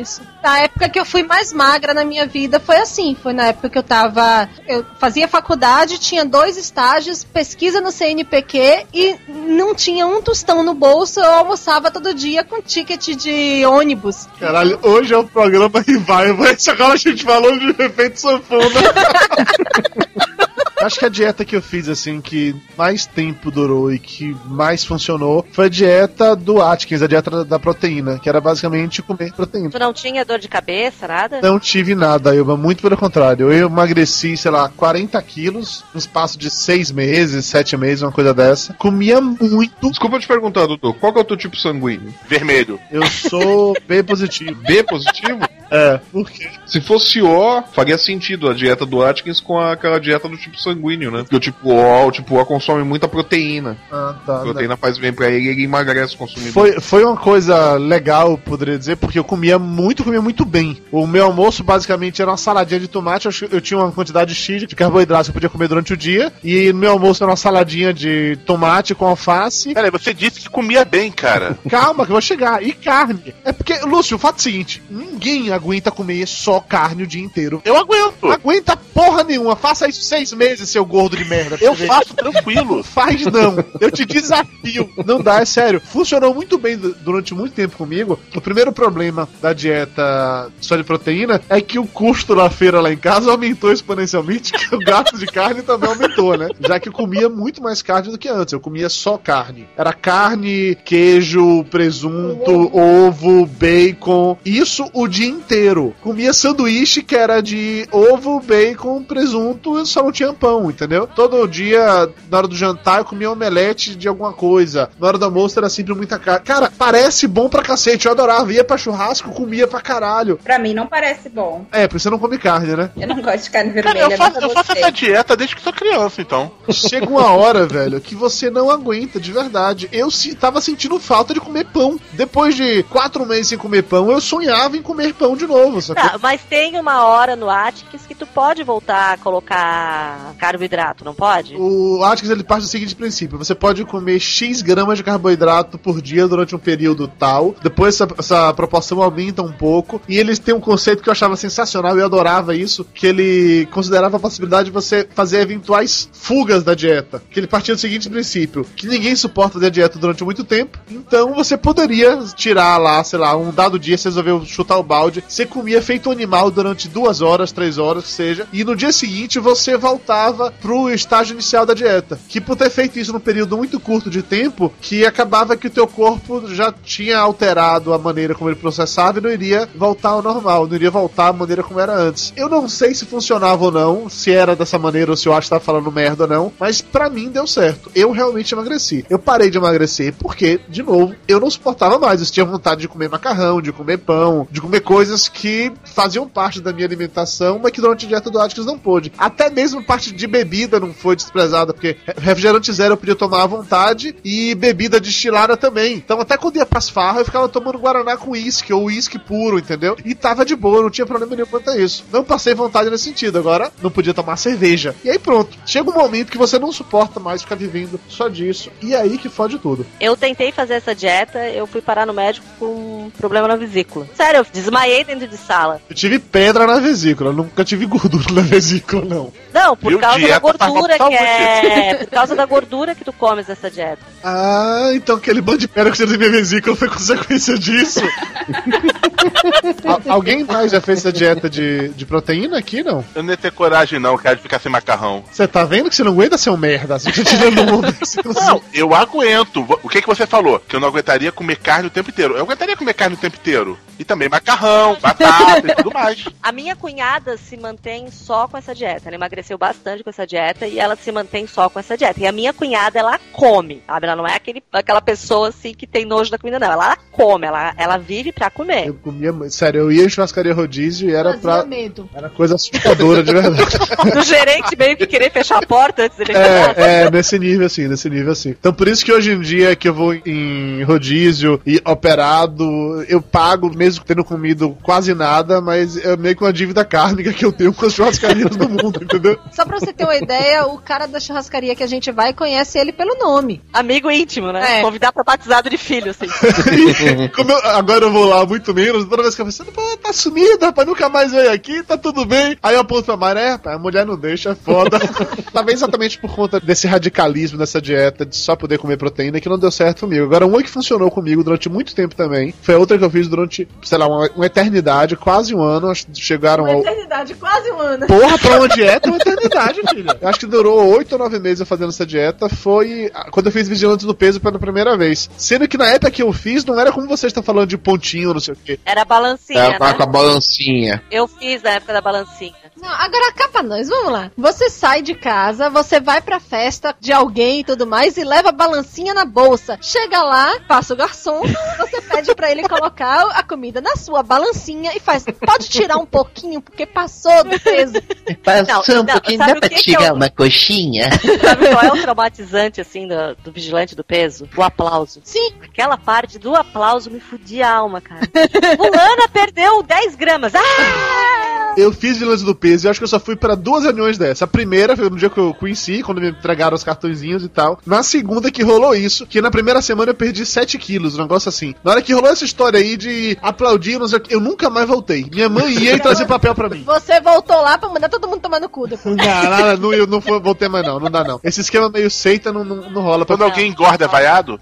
Isso. Na época que eu fui mais magra na minha vida foi assim. Foi na época que eu tava. Eu fazia faculdade, tinha dois estágios, pesquisa no CNPq e não tinha um tostão no bolso. Eu almoçava todo dia com ticket de ônibus. Caralho, hoje é o programa Revival. Agora a gente falou de efeito sanfona. Acho que a dieta que eu fiz, assim, que mais tempo durou e que mais funcionou foi a dieta do Atkins, a dieta da- proteína, que era basicamente comer proteína. Tu não tinha dor de cabeça, nada? Não tive nada, Ilma, muito pelo contrário. Eu emagreci, sei lá, 40 quilos no espaço de 6 meses, 7 meses, uma coisa dessa. Comia muito. Desculpa te perguntar, doutor, qual que é o teu tipo sanguíneo? Vermelho. Eu sou B positivo. B positivo? É, por quê? Se fosse O, faria sentido a dieta do Atkins com aquela dieta do tipo sanguíneo, né? Porque o tipo O, o tipo O consome muita proteína. Ah, tá. A proteína faz bem pra ele e ele emagrece consumindo. Foi, foi uma coisa legal, poderia dizer, porque eu comia muito, comia muito bem. O meu almoço basicamente era uma saladinha de tomate, eu, eu tinha uma quantidade X de carboidratos que eu podia comer durante o dia, e no meu almoço era uma saladinha de tomate com alface. Peraí, você disse que comia bem, cara. Calma, que eu vou chegar. E carne. É porque, Lúcio, o fato é o seguinte: ninguém aguenta comer só carne o dia inteiro. Eu aguento. Aguenta porra nenhuma. Faça isso seis meses, seu gordo de merda. Eu faço tranquilo. Não faz não. Eu te desafio. Não dá, é sério. Funcionou muito bem du- durante muito tempo comigo. O primeiro problema da dieta só de proteína é que o custo na feira lá em casa aumentou exponencialmente, que o gasto de carne também aumentou, né? Já que eu comia muito mais carne do que antes. Eu comia só carne. Era carne, queijo, presunto, ovo, bacon. Isso o dia inteiro. Comia sanduíche que era de ovo, bacon, presunto, e só não tinha pão, entendeu? Todo dia, na hora do jantar, eu comia omelete de alguma coisa. Na hora do almoço era sempre muita carne. Cara, parece bom pra cacete. Eu adorava. Ia pra churrasco, comia pra caralho. Pra mim não parece bom. É, por isso você não come carne, né? Eu não gosto de carne Cara, vermelha. eu faço, eu faço essa dieta desde que sou criança, então. Chega uma hora, velho, que você não aguenta, de verdade. Eu se, tava sentindo falta de comer pão. Depois de quatro meses sem comer pão, eu sonhava em comer pão de novo? Tá, mas tem uma hora no Atkins que tu pode voltar a colocar carboidrato, não pode? O Atkins ele parte do seguinte princípio: você pode comer X gramas de carboidrato por dia durante um período tal. Depois essa, essa proporção aumenta um pouco. E eles têm um conceito que eu achava sensacional e eu adorava isso: que ele considerava a possibilidade de você fazer eventuais fugas da dieta. Que ele partia do seguinte princípio: que ninguém suporta fazer a dieta durante muito tempo. Então você poderia tirar lá, sei lá, um dado dia, você resolveu chutar o balde. Você comia feito animal durante duas horas, três horas, que seja. E no dia seguinte você voltava pro estágio inicial da dieta. Que por ter feito isso num período muito curto de tempo, que acabava que o teu corpo já tinha alterado a maneira como ele processava e não iria voltar ao normal, não iria voltar à maneira como era antes. Eu não sei se funcionava ou não, se era dessa maneira ou se eu acho que tava falando merda ou não, mas pra mim deu certo. Eu realmente emagreci. Eu parei de emagrecer porque, de novo, eu não suportava mais. Eu tinha vontade de comer macarrão, de comer pão, de comer coisas que faziam parte da minha alimentação, mas que durante a dieta do Atkins não pôde. Até mesmo parte de bebida não foi desprezada, porque refrigerante zero eu podia tomar à vontade e bebida destilada também. Então até quando ia pras farras eu ficava tomando Guaraná com uísque ou uísque puro, entendeu? E tava de boa, não tinha problema nenhum quanto a isso. Não passei vontade nesse sentido. Agora não podia tomar cerveja. E aí pronto. Chega um momento que você não suporta mais ficar vivendo só disso. E é aí que fode tudo. Eu tentei fazer essa dieta, eu fui parar no médico com um problema na vesícula. Sério, eu desmaiei dentro de sala. Eu tive pedra na vesícula, nunca tive gordura na vesícula, não. Não, por Viu? causa da Dieta gordura que é. Por causa da gordura que tu comes essa dieta. Ah, então aquele bando de pedra que você tem na vesícula foi consequência disso. Al- alguém mais já fez essa dieta de, de proteína aqui, não? Eu não ia ter coragem, não, cara, de ficar sem macarrão. Você tá vendo que você não aguenta ser um merda? Você tá tirando o mundo. Não, eu aguento. O que que você falou? Que eu não aguentaria comer carne o tempo inteiro. Eu aguentaria comer carne o tempo inteiro. E também macarrão, batata e tudo mais. A minha cunhada se mantém só com essa dieta. Ela emagreceu bastante com essa dieta e ela se mantém só com essa dieta. E a minha cunhada, ela come, sabe? Ela não é aquele, aquela pessoa assim que tem nojo da comida, não. Ela come, ela, ela vive pra comer. Eu comia, muito- sério, eu ia em churrascaria rodízio e era Fazia pra. medo. Era coisa assustadora de verdade. Do gerente meio que querer fechar a porta antes dele entrar. É, é, nesse nível assim, nesse nível assim. Então por isso que hoje em dia que eu vou em rodízio e operado, eu pago mesmo tendo comido quase nada, mas é meio que uma dívida kármica que eu tenho com as churrascarias do mundo, entendeu? Só pra você ter uma ideia, o cara da churrascaria que a gente vai conhece ele pelo nome. Amigo íntimo, né? É. Convidar pra batizado de filho, assim. E como eu- agora eu vou lá muito menos, toda vez que eu falo, pô, tá sumido, rapaz, nunca mais veio aqui, tá tudo bem. Aí eu aponto pra Mara, é, rapaz, a mulher não deixa, é foda. Talvez exatamente por conta desse radicalismo dessa dieta de só poder comer proteína que não deu certo comigo. Agora, uma que funcionou comigo durante muito tempo também, foi a outra que eu fiz durante, sei lá, uma, uma eternidade, quase um ano, acho que chegaram Uma ao... eternidade, quase um ano. Porra, pra uma dieta é uma eternidade, filha. Eu acho que durou oito ou nove meses eu fazendo essa dieta. Foi quando eu fiz Vigilantes do Peso pela primeira vez. Sendo que na época que eu fiz, não era como vocês estão falando de pontinho, não sei o quê. Era balancinha, tá né? com a balancinha. Eu fiz na época da balancinha. Não, agora cá pra nós, vamos lá. Você sai de casa, você vai pra festa de alguém e tudo mais e leva a balancinha na bolsa. Chega lá, passa o garçom, você pede pra ele colocar a comida na sua balancinha e faz. Pode tirar um pouquinho, porque passou do peso. Passou Não, um não, pouquinho, dá pra que que tirar eu- uma coxinha? Sabe qual é o traumatizante, assim, do, do vigilante do peso? O aplauso. Sim. Aquela parte do aplauso me fudia a alma, cara. Fulana perdeu 10 gramas. Ah! Eu fiz vigilância do peso e acho que eu só fui pra duas reuniões dessa. A primeira foi no dia que eu conheci, quando me entregaram os cartõezinhos e tal. Na segunda que rolou isso, que na primeira semana eu perdi 7 quilos, um negócio assim. Na hora que rolou essa história aí de aplaudir, não sei eu nunca mais voltei. Minha mãe ia e trazia papel pra mim. Você voltou lá pra mandar todo mundo tomar no cu depois. Não, não, não, eu não vou- voltei mais não, não dá não. Esse esquema meio seita não, não, não rola pra Quando alguém engorda, é vaiado?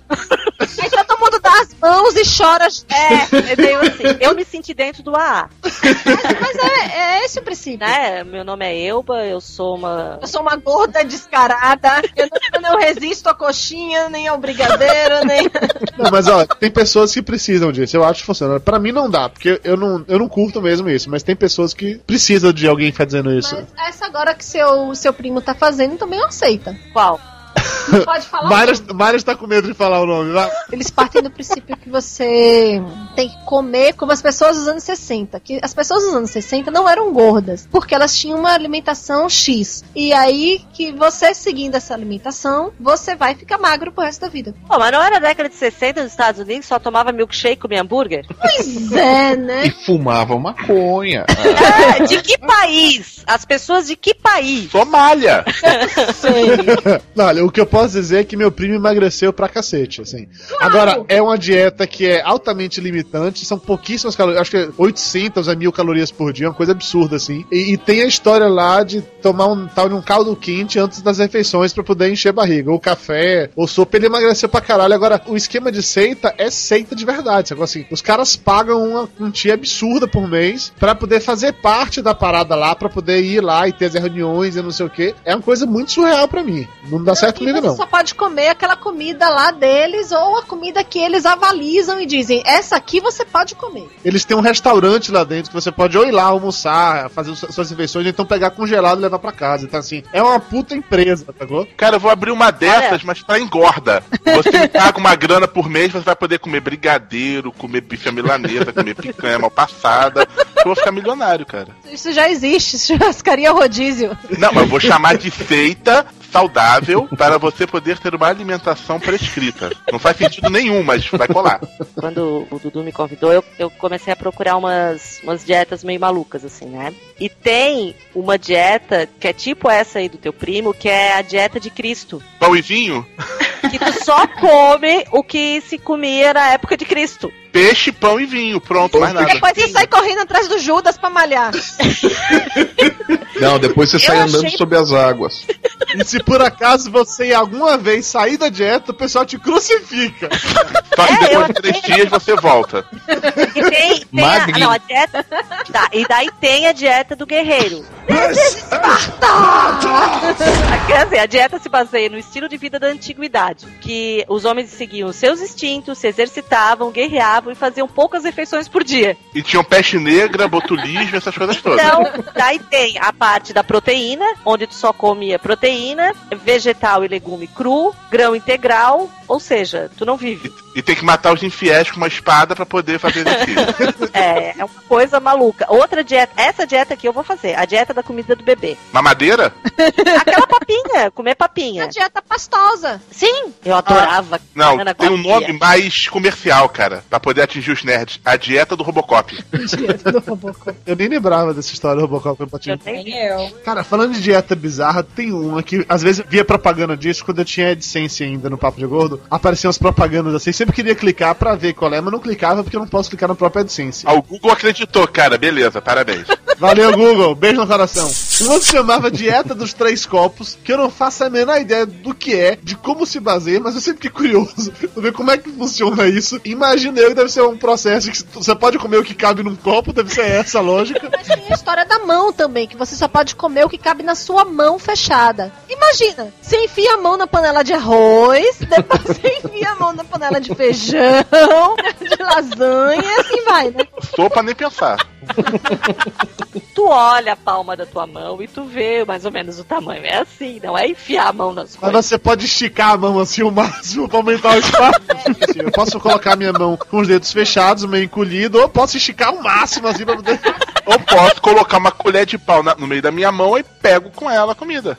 Mundo dá as mãos e chora. É, é meio assim. Eu me senti dentro do AA. Mas é, é esse o princípio. Né? Meu nome é Elba, eu sou uma. Eu sou uma gorda descarada. Eu não, resisto à coxinha, nem ao brigadeiro, nem. Não, mas ó, tem pessoas que precisam disso. Eu acho que funciona. Pra mim não dá, porque eu não, eu não curto mesmo isso. Mas tem pessoas que precisam de alguém fazendo isso. Mas essa agora que seu, seu primo tá fazendo também aceita. Qual? Pode falar. Mayra, o nome. Mayra está com medo de falar o nome. Vai. Eles partem do princípio que você tem que comer como as pessoas dos anos 60. Que as pessoas dos anos 60 não eram gordas, porque elas tinham uma alimentação X. E aí que você seguindo essa alimentação, você vai ficar magro pro resto da vida. Pô, mas não era década de 60 nos Estados Unidos, só tomava milkshake e comia hambúrguer? Pois é, E né? fumavam maconha. É, de que país? As pessoas de que país? Somália! Não, olha, o que eu posso dizer é que meu primo emagreceu pra cacete, assim. Agora, é uma dieta que é altamente limitante, são pouquíssimas calorias, acho que é 800 a 1000 calorias por dia, uma coisa absurda, assim. E, e tem a história lá de tomar um tal de um caldo quente antes das refeições pra poder encher a barriga, ou café, ou sopa, ele emagreceu pra caralho. Agora, o esquema de seita é seita de verdade, sabe? Assim, os caras pagam uma quantia absurda por mês pra poder fazer parte da parada lá, pra poder ir lá e ter as reuniões e não sei o que. É uma coisa muito surreal pra mim. Não dá certo comigo, você só pode comer aquela comida lá deles ou a comida que eles avalizam e dizem: essa aqui você pode comer. Eles têm um restaurante lá dentro que você pode ou ir lá almoçar, fazer su- suas refeições, ou então pegar congelado e levar pra casa. Então, assim, é uma puta empresa, sacou? Cara, eu vou abrir uma dessas, mas pra engorda. Você paga uma grana por mês, você vai poder comer brigadeiro, comer bife à milanesa, comer picanha mal passada. Eu vou ficar milionário, cara. Isso já existe, churrascaria rodízio. Não, mas eu vou chamar de feita saudável para você poder ter uma alimentação prescrita. Não faz sentido nenhum, mas vai colar. Quando o Dudu me convidou, eu, eu comecei a procurar umas, umas dietas meio malucas, assim, né? E tem uma dieta que é tipo essa aí do teu primo, que é a dieta de Cristo. Pão e vinho? Que tu só come o que se comia na época de Cristo. Peixe, pão e vinho. Pronto, mais nada. Depois você sai correndo atrás do Judas pra malhar. Não, depois você Eu sai andando achei- sob as águas. E se por acaso você alguma vez sair da dieta, o pessoal te crucifica. Só que É, depois de três dias você volta. E tem, tem a, não, a dieta. Tá, e daí tem a dieta do guerreiro. Quer dizer, a dieta se baseia no estilo de vida da antiguidade, que os homens seguiam seus instintos, se exercitavam, guerreavam e faziam poucas refeições por dia. E tinham peste negra, botulismo, essas coisas todas. Então, daí tem a parte da proteína, onde tu só comia proteína, vegetal e legume cru, grão integral, ou seja, tu não vive. E tem que matar os infiéis com uma espada pra poder fazer exercício. É, é uma coisa maluca. Outra dieta, essa dieta aqui eu vou fazer, a dieta da comida do bebê. Mamadeira? Aquela papinha, comer papinha. A dieta pastosa. Sim, eu adorava. Não, banana tem um nome mais comercial, cara, pra poder atingir os nerds. A dieta do Robocop. Eu nem lembrava dessa história do Robocop eu tinha. Nem eu. Cara, falando de dieta bizarra, tem uma que às vezes via propaganda disso quando eu tinha AdSense ainda no Papo de Gordo. Apareciam as propagandas assim, sempre queria clicar pra ver qual é, mas não clicava porque eu não posso clicar no próprio AdSense. Ah, o Google acreditou, cara, beleza, parabéns. Valeu, Google. Beijo no coração. Uma se chamava Dieta dos Três Copos, que eu não faço a menor ideia do que é, de como se baseia, mas eu sempre fiquei curioso pra ver como é que funciona isso. Imagino eu que deve ser um processo que você pode comer o que cabe num copo, deve ser essa a lógica. Mas tem a história da mão também, que você só pode comer o que cabe na sua mão fechada. Imagina, você enfia a mão na panela de arroz, depois você enfia a mão na panela de feijão, de lasanha, e assim vai, né? Sopa nem pensar. Tu olha a palma da tua mão e tu vê mais ou menos o tamanho. É assim, não é enfiar a mão nas Mas coisas. você pode esticar a mão assim o máximo pra aumentar o espaço. Eu posso colocar minha mão com os dedos fechados, meio encolhido, ou posso esticar o máximo assim pra poder. Ou posso colocar uma colher de pau na- no meio da minha mão e pego com ela a comida.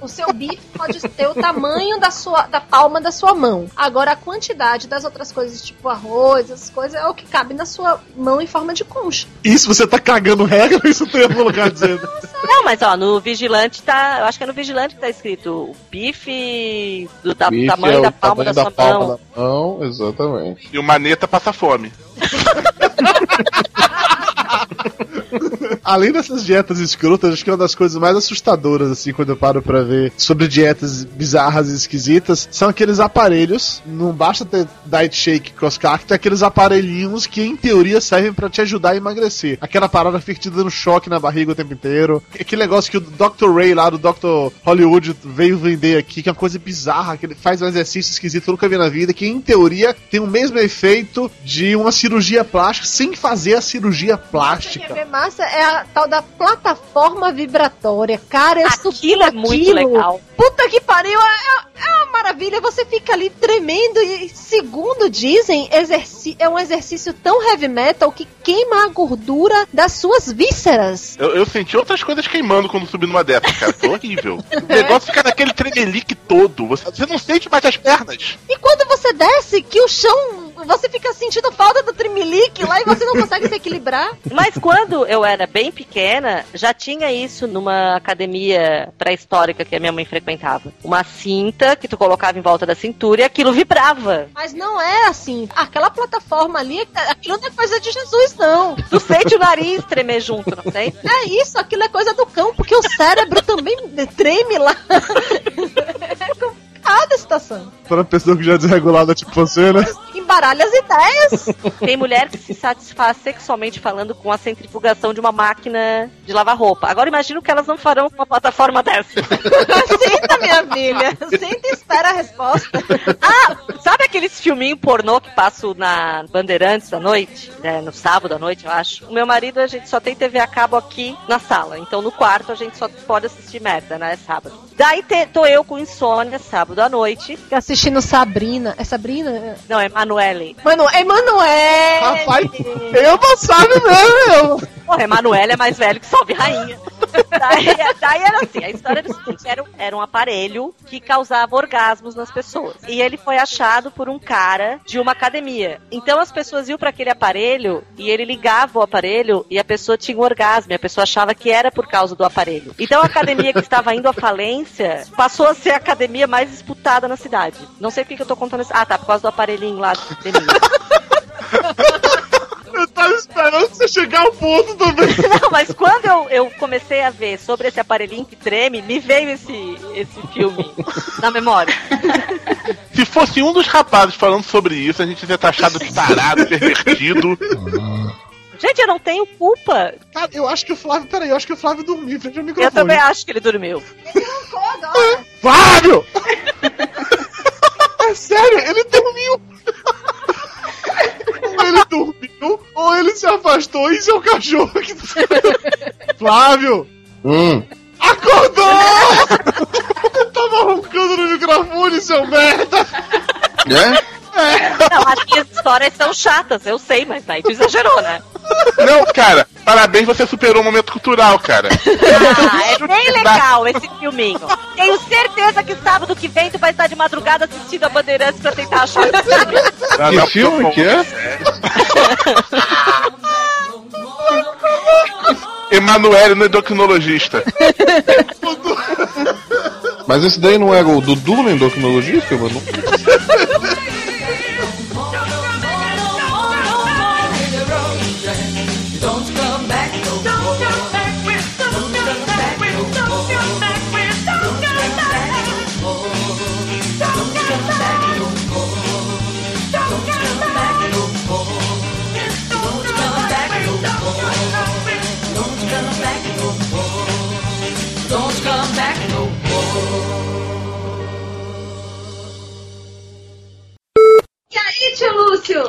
O seu bife pode ter o tamanho da sua da palma da sua mão. Agora a quantidade das outras coisas, tipo arroz, essas coisas, é o que cabe na sua mão em forma de concha. Isso você tá cagando regra ou isso tem algum lugar dizendo? Não, mas ó, no Vigilante tá. Eu acho que é no Vigilante que tá escrito o bife do ta- Bife tamanho é o da palma tamanho da sua palma mão. da mão, exatamente. E o Maneta passa fome. Além dessas dietas escrotas, acho que uma das coisas mais assustadoras, assim, quando eu paro pra ver sobre dietas bizarras e esquisitas, são aqueles aparelhos. Não basta ter diet shake crosscar, tem aqueles aparelhinhos que, em teoria, servem pra te ajudar a emagrecer. Aquela parada fica te dando choque na barriga o tempo inteiro. Aquele negócio que o Dr. Ray lá do Dr. Hollywood veio vender aqui, que é uma coisa bizarra, que ele faz um exercício esquisito que eu nunca vi na vida, que em teoria tem o mesmo efeito de uma cirurgia plástica sem fazer a cirurgia plástica. Quer ver massa? É a tal da plataforma vibratória. Cara, eu Aquilo é muito aquilo. legal. Puta que pariu, é, é uma maravilha. Você fica ali tremendo e, segundo dizem, exerci é um exercício tão heavy metal que queima a gordura das suas vísceras. Eu, eu senti outras coisas queimando quando subi numa dessas, cara. Foi horrível. O negócio fica naquele tremelique todo. Você, você não sente mais as pernas. E quando você desce, que o chão, você fica sentindo falta do trimelique lá e você não consegue se equilibrar. Mas quando eu era bem pequena, já tinha isso numa academia pré-histórica que a minha mãe frequentava. Uma cinta que tu colocava em volta da cintura e aquilo vibrava. Mas não é assim. Aquela plataforma ali, aquilo não é coisa de Jesus, não. Tu sente o nariz tremer junto, não tem? É isso, aquilo é coisa do cão, porque o cérebro também treme lá. É complicada a situação. Para uma pessoa que já é desregulada, tipo você, né? Embaralha as ideias. Tem mulher que se satisfaz sexualmente falando com a centrifugação de uma máquina de lavar roupa. Agora imagina o que elas não farão com uma plataforma dessa. Senta, minha filha. Senta e espera a resposta. Ah, sabe aqueles filminhos pornô que passo na Bandeirantes à noite? É, no sábado à noite, eu acho. O meu marido, a gente só tem TV a cabo aqui na sala. Então no quarto a gente só pode assistir merda, né? É sábado. Daí te- tô eu com insônia sábado à noite. Assistindo Sabrina. É Sabrina? Não, é Emanuele. Mano, Emanuele! Rapaz, eu não sabe mesmo! Porra, Emanuele é mais velho que Salve Rainha. daí, daí era assim, a história era o seguinte, era, um- era um aparelho que causava orgasmos nas pessoas. E ele foi achado por um cara de uma academia. Então as pessoas iam para aquele aparelho e ele ligava o aparelho e a pessoa tinha um orgasmo. E a pessoa achava que era por causa do aparelho. Então a academia que estava indo à falência passou a ser a academia mais disputada na cidade. Não sei por que que eu tô contando isso. Ah, tá, por causa do aparelhinho lá. Eu tava esperando você chegar ao ponto também. Não, mas quando eu, eu comecei a ver sobre esse aparelhinho que treme, me veio esse, esse filme na memória. Se fosse um dos rapazes falando sobre isso, a gente ia ter achado de tarado, pervertido. Gente, eu não tenho culpa. Cara, eu acho que o Flávio. Peraí, eu acho que o Flávio dormiu frente ao microfone. Eu também acho que ele dormiu. Flávio! é sério, ele dormiu! Ou ele dormiu, ou ele se afastou e seu cachorro aqui. Flávio! Hum. Acordou! Tava roncando no microfone, seu merda! É? Não, as minhas histórias são chatas, eu sei, mas daí tu exagerou, né? Não, cara, parabéns, você superou o momento cultural, cara. Ah, é bem legal esse filminho. Tenho certeza que sábado que vem tu vai estar de madrugada assistindo a Bandeirantes pra tentar achar esse filme. Ah, Que filme que é? Emanuele no endocrinologista. Mas esse daí não era o Dudu no endocrinologista, mano?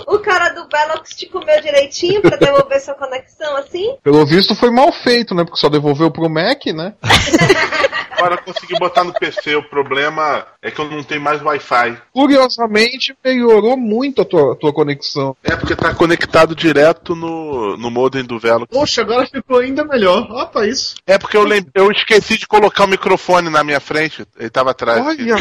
O cara do Velox te comeu direitinho pra devolver sua conexão assim? Pelo visto foi mal feito, né? Porque só devolveu pro Mac, né? Agora eu consegui botar no PC. O problema é que eu não tenho mais Wi-Fi. Curiosamente, melhorou muito a tua, a tua conexão. É porque tá conectado direto no, no modem do Velo. Poxa, agora ficou ainda melhor. Opa, isso. É porque eu, lem- eu esqueci de colocar o microfone na minha frente. Ele tava atrás. Olha,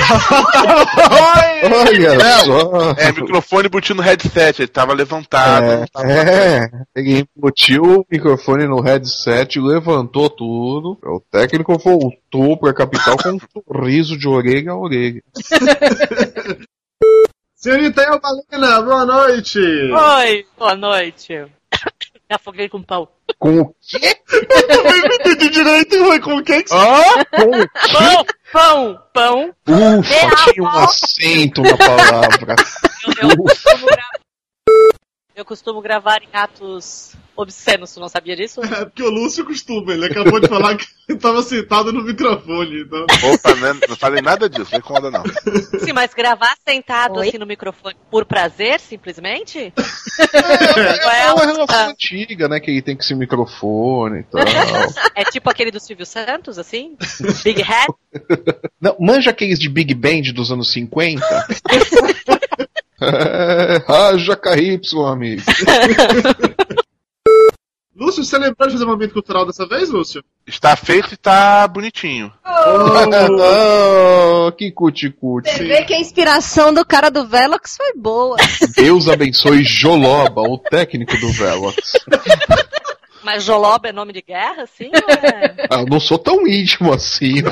olha só. É, microfone botando no headset. Ele tava levantado. não tava É, ele embutiu o microfone no headset, levantou tudo. O técnico voltou pra capital com um sorriso de orelha a orelha. Senhorita Elbalena, boa noite. Oi, boa noite. Me afoguei com pão. Com o quê? Eu não entendi direito, foi com quem que Hã? Com o Pão, pão, pão. Ufa, tinha um acento na palavra. Eu, eu costumo gra- eu costumo gravar em atos obscenos, tu não sabia disso? É porque o Lúcio costuma, ele acabou de falar que estava sentado no microfone. Então... Opa, né? não falei nada disso, não incomoda não. Sim, mas gravar sentado Oi? assim no microfone por prazer, simplesmente? É, é uma relação Ah. antiga, né? Que ele tem que ser microfone e tal. É tipo aquele do Silvio Santos, assim? Big Hat? Não, manja aqueles de Big Band dos anos 50? é, haja KY, amigo. Lúcio, você lembrou de fazer um momento cultural dessa vez, Lúcio? Está feito e tá bonitinho. oh, que cuti-cuti. Você vê que a inspiração do cara do Velox foi boa. Deus abençoe Joloba, o técnico do Velox. Mas Joloba é nome de guerra, assim? ou é- Ah, eu não sou tão íntimo assim.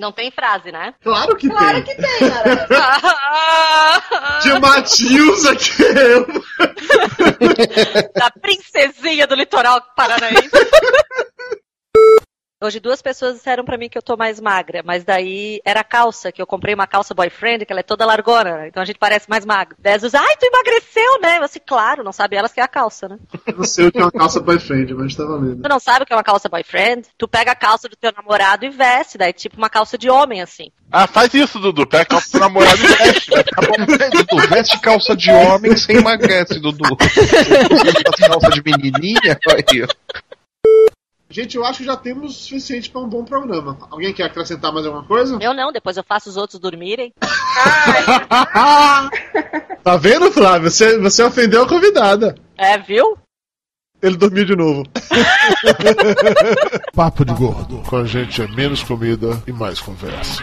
Não tem frase, né? Claro que Claro tem. que tem, cara. De Matius aqui é eu. da princesinha do litoral paranaense. Hoje duas pessoas disseram pra mim que eu tô mais magra, mas daí era a calça, que eu comprei uma calça boyfriend, que ela é toda largona, né? então a gente parece mais magro. Daí as duas, ai, tu emagreceu, né? Eu assim, claro, não sabe elas que é a calça, né? Eu não sei o que é uma calça boyfriend, mas tá valendo. Tu não sabe o que é uma calça boyfriend? Tu pega a calça do teu namorado e veste, daí tipo uma calça de homem, assim. Ah, faz isso, Dudu. Pega a calça do namorado e veste. Vai ficar bom. Dudu, veste calça de homem sem emagrece, Dudu. Você calça de menininha? Aí, ó. Gente, eu acho que já temos o suficiente para um bom programa. Alguém quer acrescentar mais alguma coisa? Eu não, depois eu faço os outros dormirem. Tá vendo, Flávio? Você, você ofendeu a convidada. É, viu? Ele dormiu de novo. Papo de Gordo. Com a gente é menos comida e mais conversa.